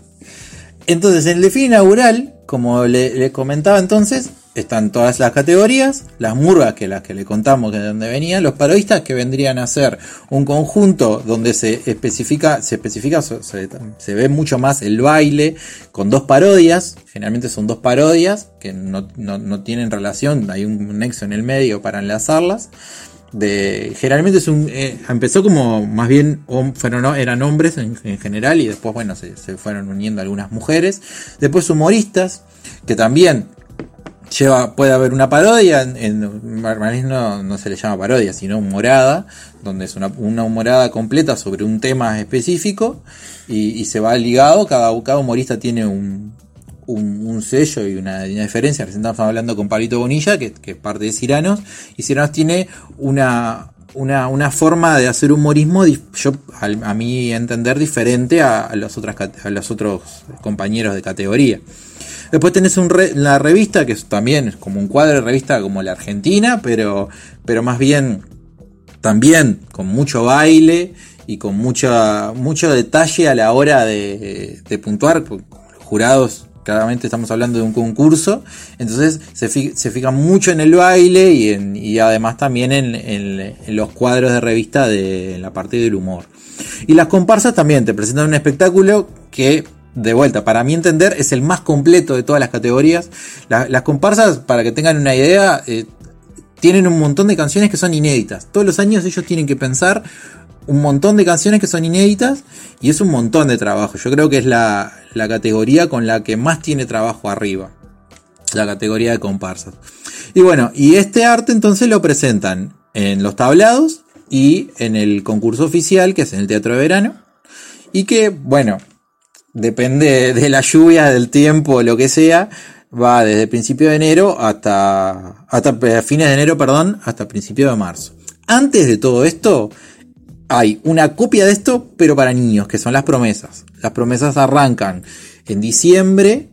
Entonces, en el desfile inaugural, como le, le comentaba entonces, están todas las categorías, las murgas que las que le contamos de dónde venían, los parodistas que vendrían a ser un conjunto donde se especifica, se especifica, se, ve mucho más el baile con dos parodias, generalmente son dos parodias que no, tienen relación, hay un nexo en el medio para enlazarlas. Generalmente es un, eh, empezó como más bien fueron, eran hombres en, general y después bueno se, fueron uniendo algunas mujeres. Humoristas que también lleva, puede haber una parodia, en, no, no, se le llama parodia, sino humorada, donde es una, una humorada completa sobre un tema específico y, se va ligado, cada, cada humorista tiene un, un, sello y una, diferencia, recién estamos hablando con Palito Bonilla, que, es parte de Ciranos, y Ciranos tiene una, una, una, forma de hacer humorismo, yo, a, mí entender, diferente a, los otras, a los otros compañeros de categoría. Después tenés un la revista, que también es como un cuadro de revista como la Argentina, pero, pero más bien también con mucho baile y con mucha, mucho detalle a la hora de, de puntuar. Los jurados, claramente estamos hablando de un concurso, entonces se, se fijan mucho en el baile y, en, y además también en, en, los cuadros de revista de la parte del humor. Y las comparsas también te presentan un espectáculo que de vuelta, para mi entender, es el más completo de todas las categorías. las comparsas, para que tengan una idea, eh, tienen un montón de canciones que son inéditas. Todos los años ellos tienen que pensar un montón de canciones que son inéditas y es un montón de trabajo. Yo creo que es la, la categoría con la que más tiene trabajo arriba. La categoría de comparsas. Y bueno, y este arte entonces lo presentan en los tablados y en el concurso oficial, que es en el Teatro de Verano. Y que, bueno, depende de la lluvia, del tiempo, lo que sea, va desde principio de enero hasta, hasta eh, fines de enero, perdón, hasta principio de marzo. Antes de todo esto, hay una copia de esto, pero para niños, que son las promesas. Las promesas arrancan en diciembre,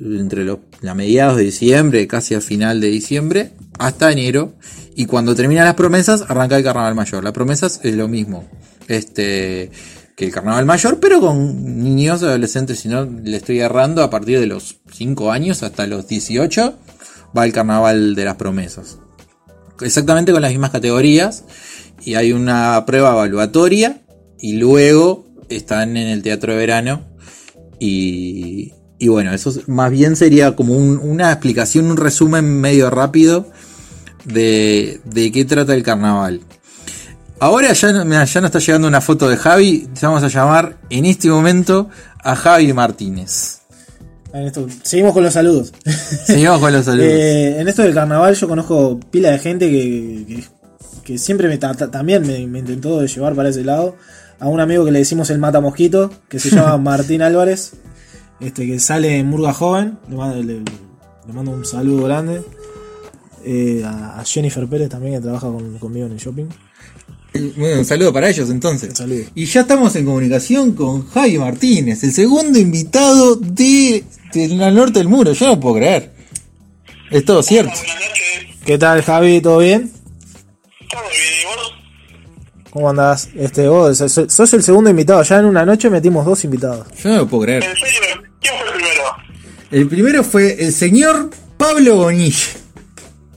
entre los a mediados de diciembre, casi a final de diciembre, hasta enero. Y cuando terminan las promesas, arranca el carnaval mayor. Las promesas es lo mismo. Este que el carnaval mayor, pero con niños, adolescentes, si no le estoy errando, a partir de los 5 años hasta los 18 va el carnaval de las promesas. Exactamente con las mismas categorías y hay una prueba evaluatoria y luego están en el teatro de verano y, y bueno, eso más bien sería como una explicación, un resumen medio rápido de, de qué trata el carnaval. Ahora ya, ya nos está llegando una foto de Javi. Vamos a llamar en este momento a Javi Martínez. seguimos con los saludos. Seguimos con los saludos. Eh, en esto del carnaval yo conozco pila de gente que, que, siempre me también me, me, intentó llevar para ese lado. A un amigo que le decimos el mata mosquito, que se llama Martín Álvarez, este que sale en Murga Joven. Le mando, le, mando un saludo grande. Eh, a Jennifer Pérez también, que trabaja conmigo en el shopping. Bueno, un saludo para ellos entonces. Y ya estamos en comunicación con Javi Martínez, el segundo invitado de, del norte del muro. Yo no puedo creer. Es todo cierto. ¿Qué tal, Javi? ¿Todo bien? Todo bien, ¿y vos? ¿Cómo andás? Este, vos sos el segundo invitado. Ya en una noche metimos dos invitados. Yo no lo puedo creer. ¿En serio? ¿Quién fue el primero? El primero fue el señor Pablo Bonilla.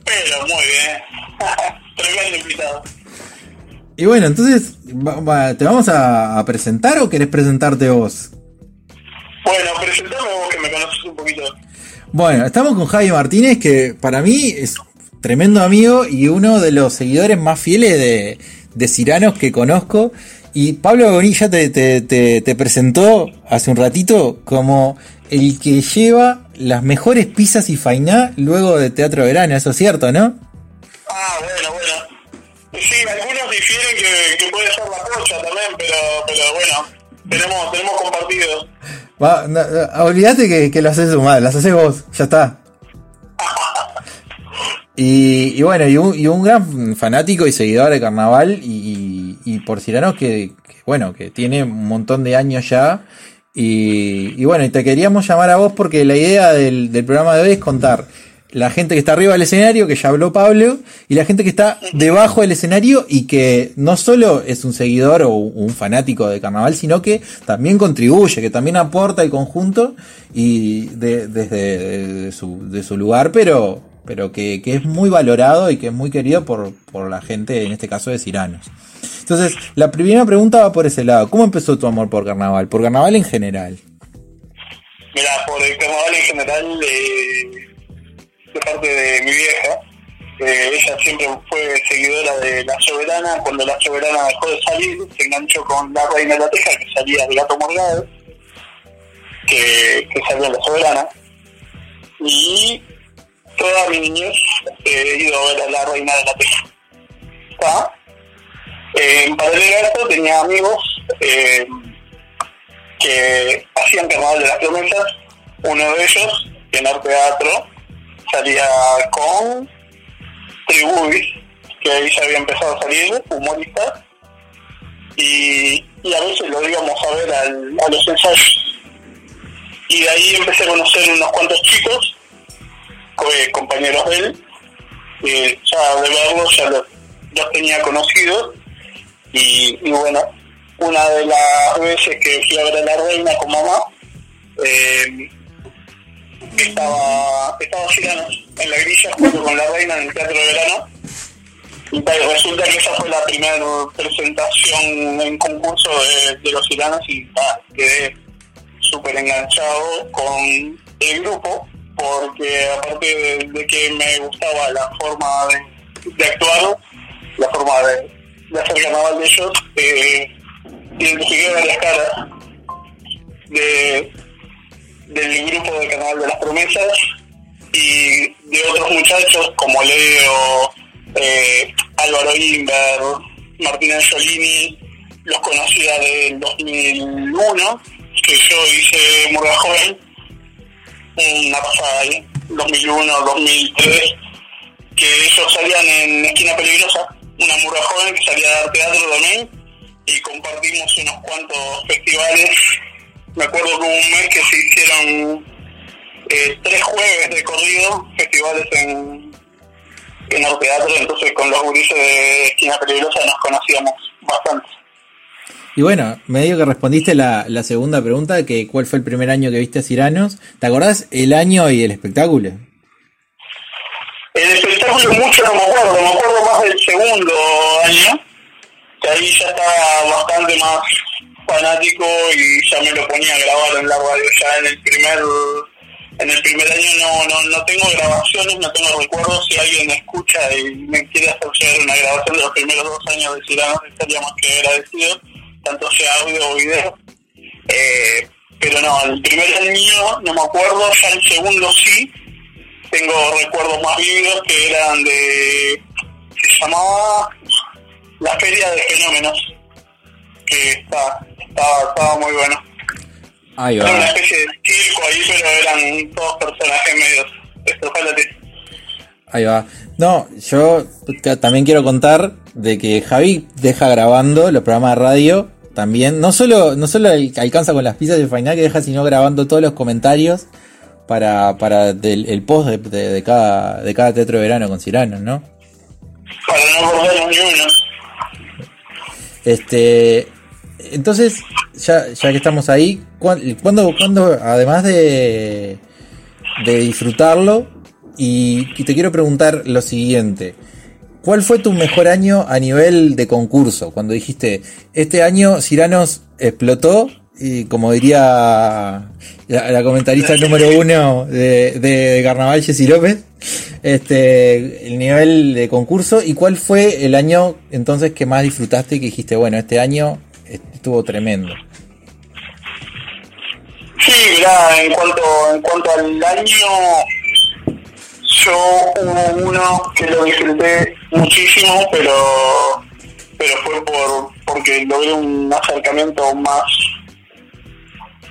Pero, muy bien. Tremendo invitado. Y bueno, entonces, ¿te vamos a, presentar o querés presentarte vos? Bueno, presentame vos que me conoces un poquito. Bueno, estamos con Javi Martínez, que para mí es tremendo amigo y uno de los seguidores más fieles de, de Ciranos que conozco. Y Pablo Bonilla te, te, te, presentó hace un ratito como el que lleva las mejores pizzas y fainá luego de Teatro Verano, eso es cierto, ¿no? Ah, bueno, bueno. Sí, algunos difieren que, que puede ser la pocha también, pero, pero bueno, tenemos, tenemos compartido. Va, olvídate que, que lo haces su madre, las haces vos, ya está. y, y, bueno, y un, y un, gran fanático y seguidor de carnaval y, y por Ciranos que, que, bueno, que tiene un montón de años ya. Y, bueno, y te queríamos llamar a vos porque la idea del, del programa de hoy es contar la gente que está arriba del escenario, que ya habló Pablo, y la gente que está debajo del escenario y que no solo es un seguidor o un fanático de carnaval, sino que también contribuye, que también aporta el conjunto y desde su, de su lugar, pero, pero que, que, es muy valorado y que es muy querido por, por la gente, en este caso de Ciranos. Entonces, la primera pregunta va por ese lado. ¿Cómo empezó tu amor por carnaval? Por carnaval en general. Mira, por el carnaval en general... Eh de parte de mi vieja. Eh, ella siempre fue seguidora de La Soberana. Cuando La Soberana dejó de salir, se enganchó con La Reina de la Teja, que salía de Gato Morgado, que, que salió La Soberana. Y mi niñez he ido a ver a La Reina de la. Eh, en paralelo a esto tenía amigos eh, que hacían carnaval de las promesas. Uno de ellos, en arte teatro, salía con Tribubis, que ahí ya había empezado a salir, humorista, y, a veces lo íbamos a ver a los ensayos. Y de ahí empecé a conocer unos cuantos chicos, compañeros de él, y ya de verlos ya los, tenía conocidos, y, bueno, una de las veces que fui a ver a la reina con mamá, eh, estaba, estaba en la grilla junto con la reina en el Teatro de Verano. Y resulta que esa fue la primera presentación en concurso de, los giranos y quedé súper enganchado con el grupo porque aparte de, que me gustaba la forma de, actuar, la forma de, hacer carnaval de ellos, eh, identifiqué varias caras de del grupo de Canal de las Promesas y de otros muchachos como Leo, eh, Álvaro Inver, Martín Angiolini, los conocía del 2001, que yo hice Murga Joven, pasada ahí, 2001, 2003, que ellos salían en Esquina Peligrosa, una Murga Joven que salía a dar teatro también, y compartimos unos cuantos festivales me acuerdo que hubo un mes que se hicieron eh, tres jueves de corrido, festivales en, en el teatro, entonces con los gurises de Esquina Peligrosa nos conocíamos bastante. Y bueno, me digo que respondiste la, segunda pregunta, que cuál fue el primer año que viste a Ciranos. ¿Te acordás el año y el espectáculo? El espectáculo mucho no me acuerdo, me acuerdo más del segundo año, que ahí ya estaba bastante más fanático y ya me lo ponía a grabar en la radio. Ya en el primer en el primer año no, no, no tengo grabaciones, no tengo recuerdos. Si alguien escucha y me quiere hacer una grabación de los primeros dos años de Cirano estaría más que agradecido, tanto sea audio o video. Eh, pero no, el primer año no me acuerdo, ya el segundo sí, tengo recuerdos más vívidos que eran de, se llamaba la Feria de Fenómenos, que está, estaba, estaba muy bueno. Ahí Era una va. especie de circo ahí, pero eran todos personajes medios estrofalates. Ahí va. No, yo también quiero contar de que Javi deja grabando los programas de radio también. No solo, no solo alcanza con las pizzas de final que deja, sino grabando todos los comentarios para, para del- el post de, de- de cada, de cada teatro de verano con Cirano, ¿no? Para no acordarnos ni uno. Este, entonces, ya, ya que estamos ahí, ¿cuán- ¿cuándo, cuándo, además de, de disfrutarlo, y, y te quiero preguntar lo siguiente, ¿cuál fue tu mejor año a nivel de concurso? Cuando dijiste, este año Ciranos explotó, y como diría la, comentarista número uno de, de Carnaval, Jessy López, este, el nivel de concurso y cuál fue el año entonces que más disfrutaste y que dijiste, bueno, este año estuvo tremendo. Sí, mirá, en cuanto, en cuanto al año, yo hubo uno que lo disfruté muchísimo, pero pero fue por porque logré un acercamiento más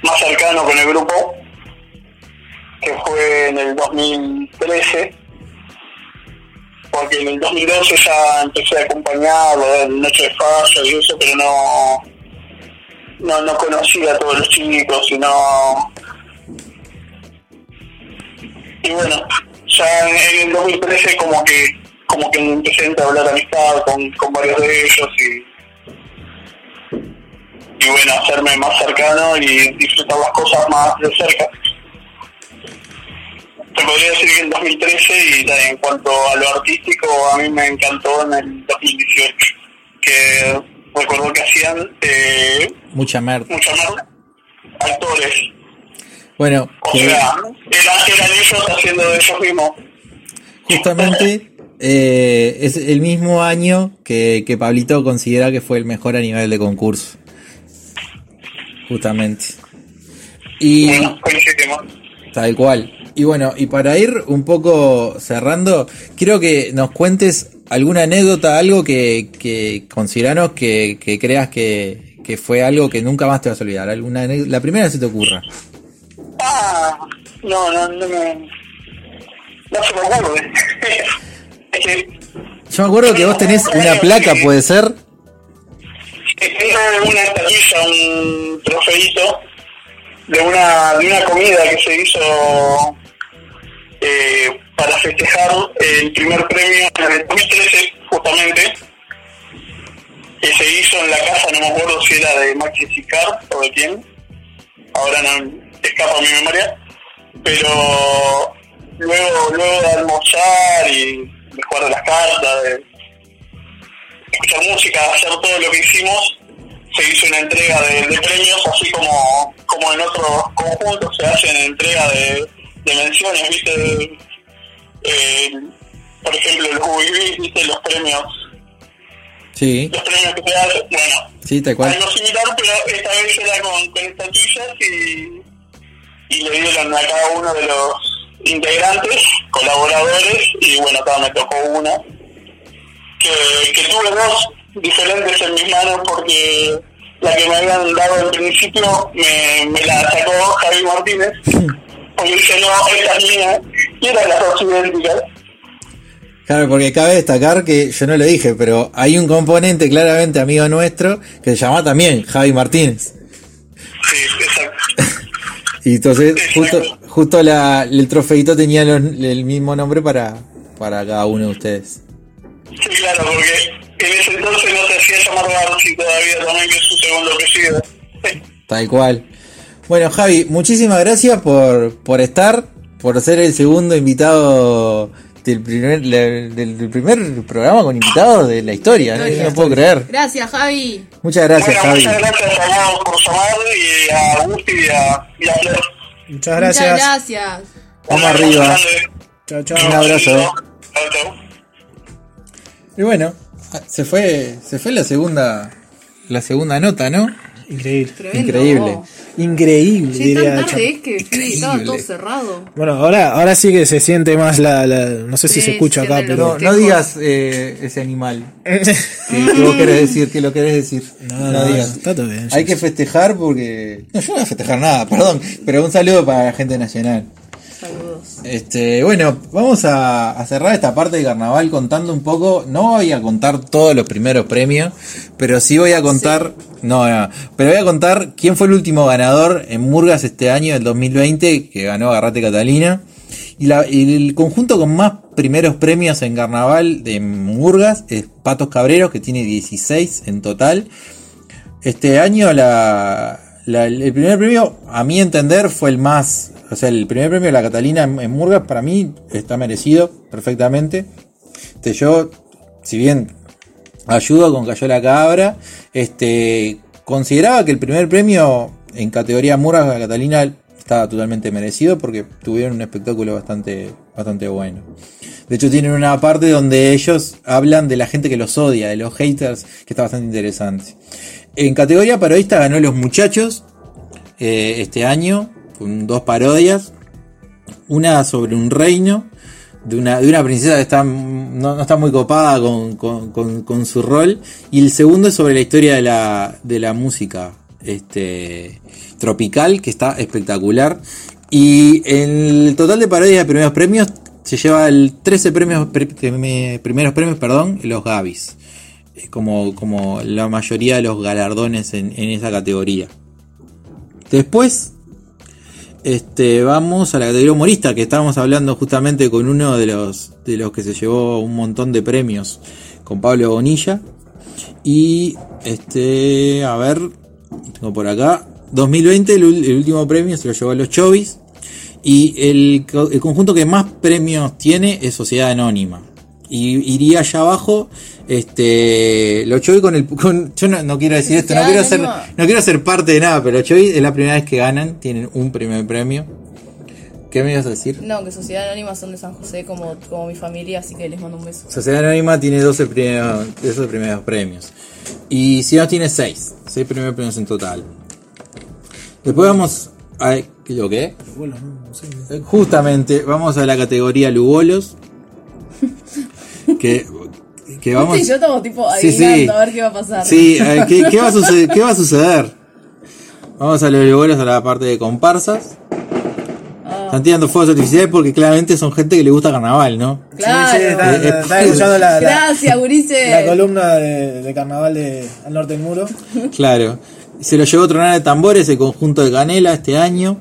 más cercano con el grupo, que fue en el 2013, porque en el 2012 ya empecé a acompañarlo en Noche de Fallo y eso, pero no no, no conocía a todos los chicos y no... Y bueno, ya en, en el 2013 como que como que empecé a entablar amistad con, con varios de ellos y, y bueno, hacerme más cercano y disfrutar las cosas más de cerca. Te podría decir que en 2013 y en cuanto a lo artístico a mí me encantó en el 2018 que recuerdo que hacían eh, Mucha merda. mucha merda actores Bueno, o sea eran, ellos haciendo de ellos mismos justamente eh, es el mismo año que, que Pablito considera que fue el mejor a nivel de concurso. Justamente. Y bueno Tal cual. Y bueno, y para ir un poco cerrando, quiero que nos cuentes alguna anécdota, algo que, que consideranos que, que creas que, que fue algo que nunca más te vas a olvidar. Alguna la primera que se te ocurra. Ah no no no me no se me ocurre Yo me acuerdo que vos tenés una placa, puede ser. tengo una estatuilla un trofeito de una de una comida que se hizo eh, para festejar el primer premio en el 2013 justamente que se hizo en la casa, no me acuerdo si era de Maxi Sicar o de quién, ahora no escapa mi memoria, pero luego luego de almorzar y de jugar a las cartas, de escuchar música, hacer todo lo que hicimos, se hizo una entrega de, de premios, así como, como en otros conjuntos se hacen entrega de, de menciones, ¿viste? Eh, por ejemplo, los UIB, ¿viste? Los premios, Sí, los premios que te dan, bueno, sí, tal cual. algo similar, pero esta vez era con, con estatuillas y, y le dieron a cada uno de los integrantes, colaboradores, y bueno, acá me tocó una, que, que tuve dos diferentes en mis manos porque la que me habían dado al principio me, me la sacó Javi Martínez, porque dice, no, esta es mía, y eran las dos idénticas. Claro, porque cabe destacar que yo no lo dije, pero hay un componente claramente amigo nuestro que se llama también Javi Martínez. Sí, exacto. Y entonces justo, justo la, el trofeito tenía los- el mismo nombre para, para cada uno de ustedes. Sí, claro, porque en ese entonces no se hacía llamar Garci todavía también, que es su segundo apellido. Tal cual. Bueno, Javi, muchísimas gracias por, por estar, por ser el segundo invitado del primer, del, del primer programa con invitados de la historia. No, no puedo creer. Gracias, Javi. Muchas gracias, bueno, Javi. muchas gracias a vos por llamar y a Agustín y a, y a Flor. Muchas Muchas gracias. gracias. Vamos arriba. Chao, chao. Un abrazo. Y bueno, Ah, Se fue, se fue la segunda, la segunda nota, ¿no? Increíble. Tremendo. Increíble. Increíble, diría tan tarde es que estaba todo cerrado. Bueno, ahora, ahora sí que se siente más la, la- no sé si Sí, se escucha acá, No, pero no digas eh, ese animal. ¿Qué, qué vos querés decir? ¿Qué lo querés decir? no, no, digas. está todo bien. Hay que festejar porque. No, yo no voy a festejar nada, perdón. Pero un saludo para la gente nacional. Saludos. Este, bueno, vamos a, a cerrar esta parte de carnaval contando un poco. No voy a contar todos los primeros premios, pero sí voy a contar. No, pero voy a contar quién fue el último ganador en Murgas este año, del 2020, que ganó Agarrate Catalina. Y, el conjunto con más primeros premios en carnaval de Murgas es Patos Cabreros, que tiene 16 en total. Este año la, el primer premio, a mi entender, fue el más... O sea, el primer premio de la Catalina en, en Murgas para mí está merecido perfectamente. Este, yo, si bien ayudo con Cayó la Cabra, este, consideraba que el primer premio en categoría la Catalina estaba totalmente merecido porque tuvieron un espectáculo bastante, bastante bueno. De hecho, tienen una parte donde ellos hablan de la gente que los odia, de los haters, que está bastante interesante. En categoría parodista ganó Los Muchachos eh, este año, con dos parodias. Una sobre un reino, de una, de una princesa que está, no, no está muy copada con, con- con- su rol. Y el segundo es sobre la historia de la, de la música este, tropical, que está espectacular. Y el total de parodias de primeros premios se lleva el 13 premios, pre- prime- primeros premios, perdón, los Gavis. Como, como la mayoría de los galardones en, en esa categoría. Después, este, vamos a la categoría humorista, que estábamos hablando justamente con uno de los, de los que se llevó un montón de premios, con Pablo Bonilla. Y, este, a ver, tengo por acá, 2020 el, el último premio se lo llevó a los Chovis. Y el, el conjunto que más premios tiene es Sociedad Anónima. Y iría allá abajo, este, los Chovis con el, con, yo no, no quiero decir esto, no quiero ser, no quiero ser parte de nada, pero Chovis es la primera vez que ganan, tienen un primer premio. ¿Qué me ibas a decir? No, que Sociedad Anónima son de San José como, como mi familia, así que les mando un beso. Sociedad Anónima tiene 12 primeros, 12 primeros premios. Y Ciudad tiene 6. 6 primeros premios en total. Después vamos a... ¿Lo qué? No, no sé. Justamente, vamos a la categoría Lugolos. Que, que vamos... Yo estamos tipo Sí, adivinando sí. a ver qué va a pasar. Sí, eh, ¿qué, qué va a suceder? ¿qué va a suceder? Vamos a los Lugolos a la parte de comparsas. Ah. Están tirando fuegos artificiales porque claramente son gente que le gusta carnaval, ¿no? Claro. Sí, sí, está, Eh, está escuchando la, Gracias, Gurice. la columna de, de carnaval de Al Norte del Muro. Claro. Se lo llevó Tronada de Tambores, el conjunto de Canela este año.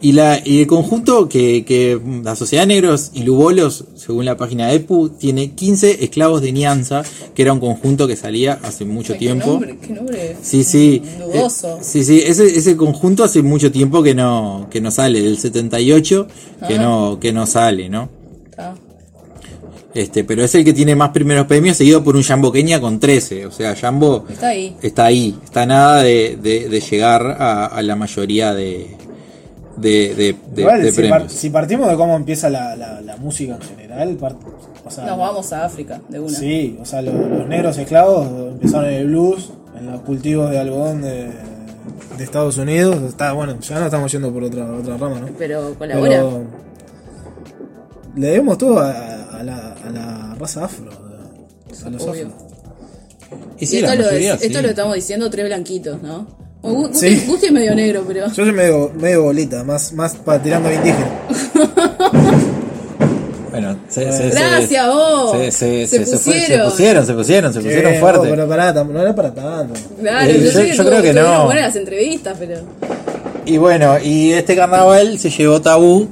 Y, la, y el conjunto que, que la Sociedad Negros y Lubolos, según la página de EPU, tiene 15 esclavos de Nianza, que era un conjunto que salía hace mucho tiempo. Qué nombre, qué nombre Sí, sí. dudoso. Eh, sí, sí, ese, ese conjunto hace mucho tiempo que no, que no sale, del 78 que Ah. no, que no sale, ¿no? Está. Este, pero es el que tiene más primeros premios, seguido por un Jambo Kenia con 13. O sea, Jambo Está ahí. está ahí, está nada de, de- de llegar a, a la mayoría de, de, de- de- Igual, de si, par- premios. si partimos de cómo empieza la, la, la música en general, part- o sea, Nos vamos a África, de una. Sí, o sea, los, los negros esclavos empezaron en el blues, en los cultivos de algodón de, de Estados Unidos. Está bueno, ya no estamos yendo por otra, otra rama, ¿no? Pero colabora. Pero le debemos todo a, a la, a la raza afro, a los Obvio. afro. Y Y sí, esto, la lo, mayoría, esto sí. lo estamos diciendo tres blanquitos, ¿no? O Gusti, Sí. Gusti es medio negro, pero. Yo soy medio, medio bolita, más, más para tirando a indígena. Bueno, se, se- se- Gracias, vos. se- se- Se se- se fue- se pusieron. pusieron, se pusieron, se pusieron fuerte. no, pero pará, tam- no era para tanto. Claro, Eh, yo, yo- sé que yo tuvo- creo que no. buenas las entrevistas, pero. Y bueno, y este carnaval se llevó tabú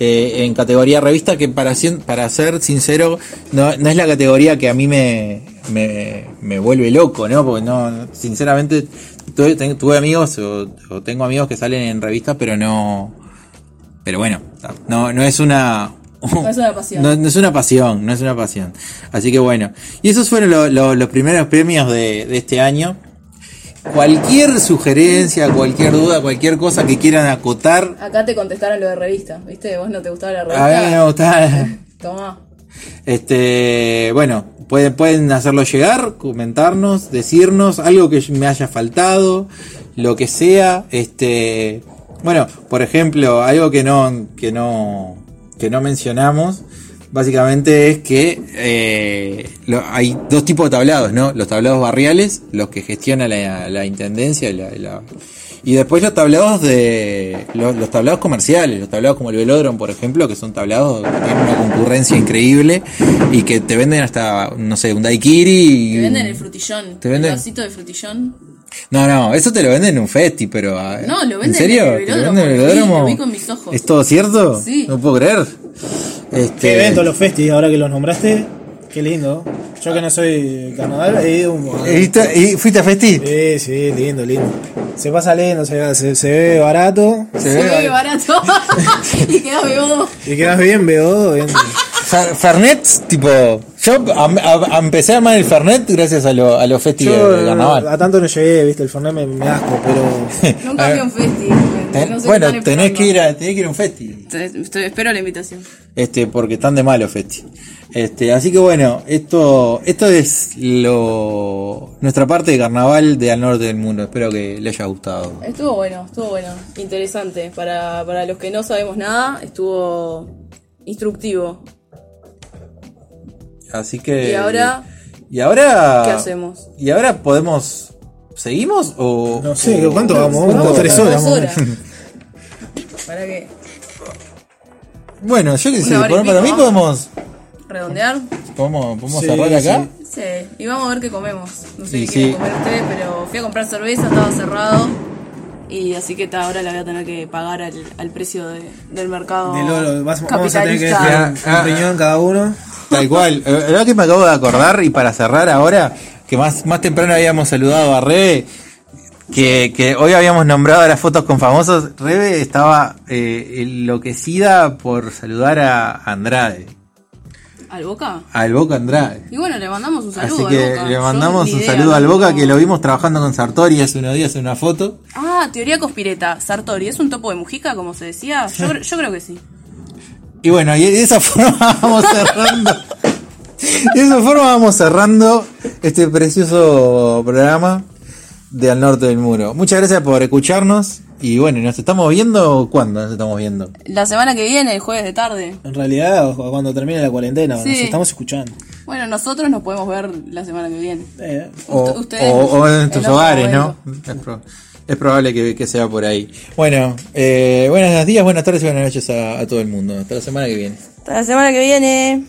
eh, en categoría revista, que para, para ser sincero, no, no es la categoría que a mí me, me, me vuelve loco, ¿no? Porque no, sinceramente, tuve, tuve amigos o, o tengo amigos que salen en revistas, pero no. Pero bueno, no, no es una. No es una pasión. No, no es una pasión, no es una pasión. Así que bueno. Y esos fueron lo- lo- los primeros premios de, de este año. Cualquier sugerencia, cualquier duda, cualquier cosa que quieran acotar. Acá te contestaron lo de revista, ¿viste? Vos no te gustaba la A mí me revista. gusta. Tomá. Este, bueno, pueden, pueden hacerlo llegar, comentarnos, decirnos algo que me haya faltado, lo que sea. Este, bueno, por ejemplo, algo que no, que no, que no mencionamos, básicamente es que eh, hay dos tipos de tablados, ¿no? Los tablados barriales, los que gestiona la, la intendencia, la- la- y después los tablados de los, los tablados comerciales, los tablados como el velódromo, por ejemplo, que son tablados que tienen una concurrencia increíble y que te venden hasta, no sé, un daiquiri. y- Te venden el frutillón. ¿Te venden? El vasito de frutillón. No, no, eso te lo venden en un festi, pero. ah, No, lo ¿En venden serio? en el ¿Te lo velódromo, venden en el velódromo? lo vi con mis ojos. ¿Es todo cierto? Sí. No puedo creer. Este, Qué evento los festi, ahora que los nombraste. Qué lindo. Yo que no soy carnaval, he ido un. ¿Y viste- ¿Y fuiste a festi? Sí, sí, lindo, lindo. Se pasa lindo, se, se, se ve barato. Se Se ve- ve barato. y queda beodo. Y quedas bien, veo. Bien. Fer- Fernet, tipo. Yo am- a- a- empecé a amar el Fernet gracias a, lo- a los festi de, carnaval. a tanto no llegué, viste, el Fernet me, me asco, pero. Nunca a un festi. Ten- no sé qué bueno, tenés esperando. que, ir a, tenés que ir a un festi. Estoy- espero la invitación. Este, porque están de malo festi. Este, así que bueno, esto, esto es lo nuestra parte de carnaval de al norte del mundo. Espero que le haya gustado. Estuvo bueno, estuvo bueno. Interesante. Para, para los que no sabemos nada, estuvo instructivo. Así que. Y ahora, Y ahora. ¿qué hacemos? Y ahora podemos. ¿Seguimos o.? No sé, ¿cuánto vamos? Tres horas. Dos horas. ¿Para qué? Bueno, yo qué sé, Una hora y para, mí podemos. ¿Redondear? ¿Podemos, podemos Sí, cerrar acá? Sí. Y vamos a ver qué comemos. No sé Sí, qué quieren sí. comer ustedes, pero fui a comprar cerveza, estaba cerrado. Y así que ta, ahora la voy a tener que pagar al, al precio de- del mercado. Del oro, vas- vamos a tener que capitalista. dejar un, Ah, un riñón cada uno. Tal cual. Eh, La verdad que me acabo de acordar y para cerrar ahora, que más, más temprano habíamos saludado a Rebe, que, que hoy habíamos nombrado las fotos con famosos. Rebe estaba eh, enloquecida por saludar a Andrade, ¿Al Boca? al Boca Andrade. Y bueno, le mandamos un saludo Así al que Boca. le mandamos un idea, saludo al Boca que lo vimos trabajando con Sartori hace unos días en una foto. Ah, teoría conspireta. Sartori, ¿es un topo de Mujica, como se decía? Yo, yo creo que sí. Y bueno, y de esa forma vamos cerrando. De esa forma vamos cerrando este precioso programa de Al Norte del Muro. Muchas gracias por escucharnos. Y bueno, ¿nos estamos viendo? ¿Cuándo nos estamos viendo? La semana que viene, el jueves de tarde. En realidad, o cuando termine la cuarentena, Sí. nos estamos escuchando. Bueno, nosotros nos podemos ver la semana que viene. Eh, O, Ust- ustedes o- o en tus hogares, ¿no? Es, pro- es probable que, que sea por ahí. Bueno, eh, buenos días, buenas tardes y buenas noches a, a todo el mundo. Hasta la semana que viene. Hasta la semana que viene.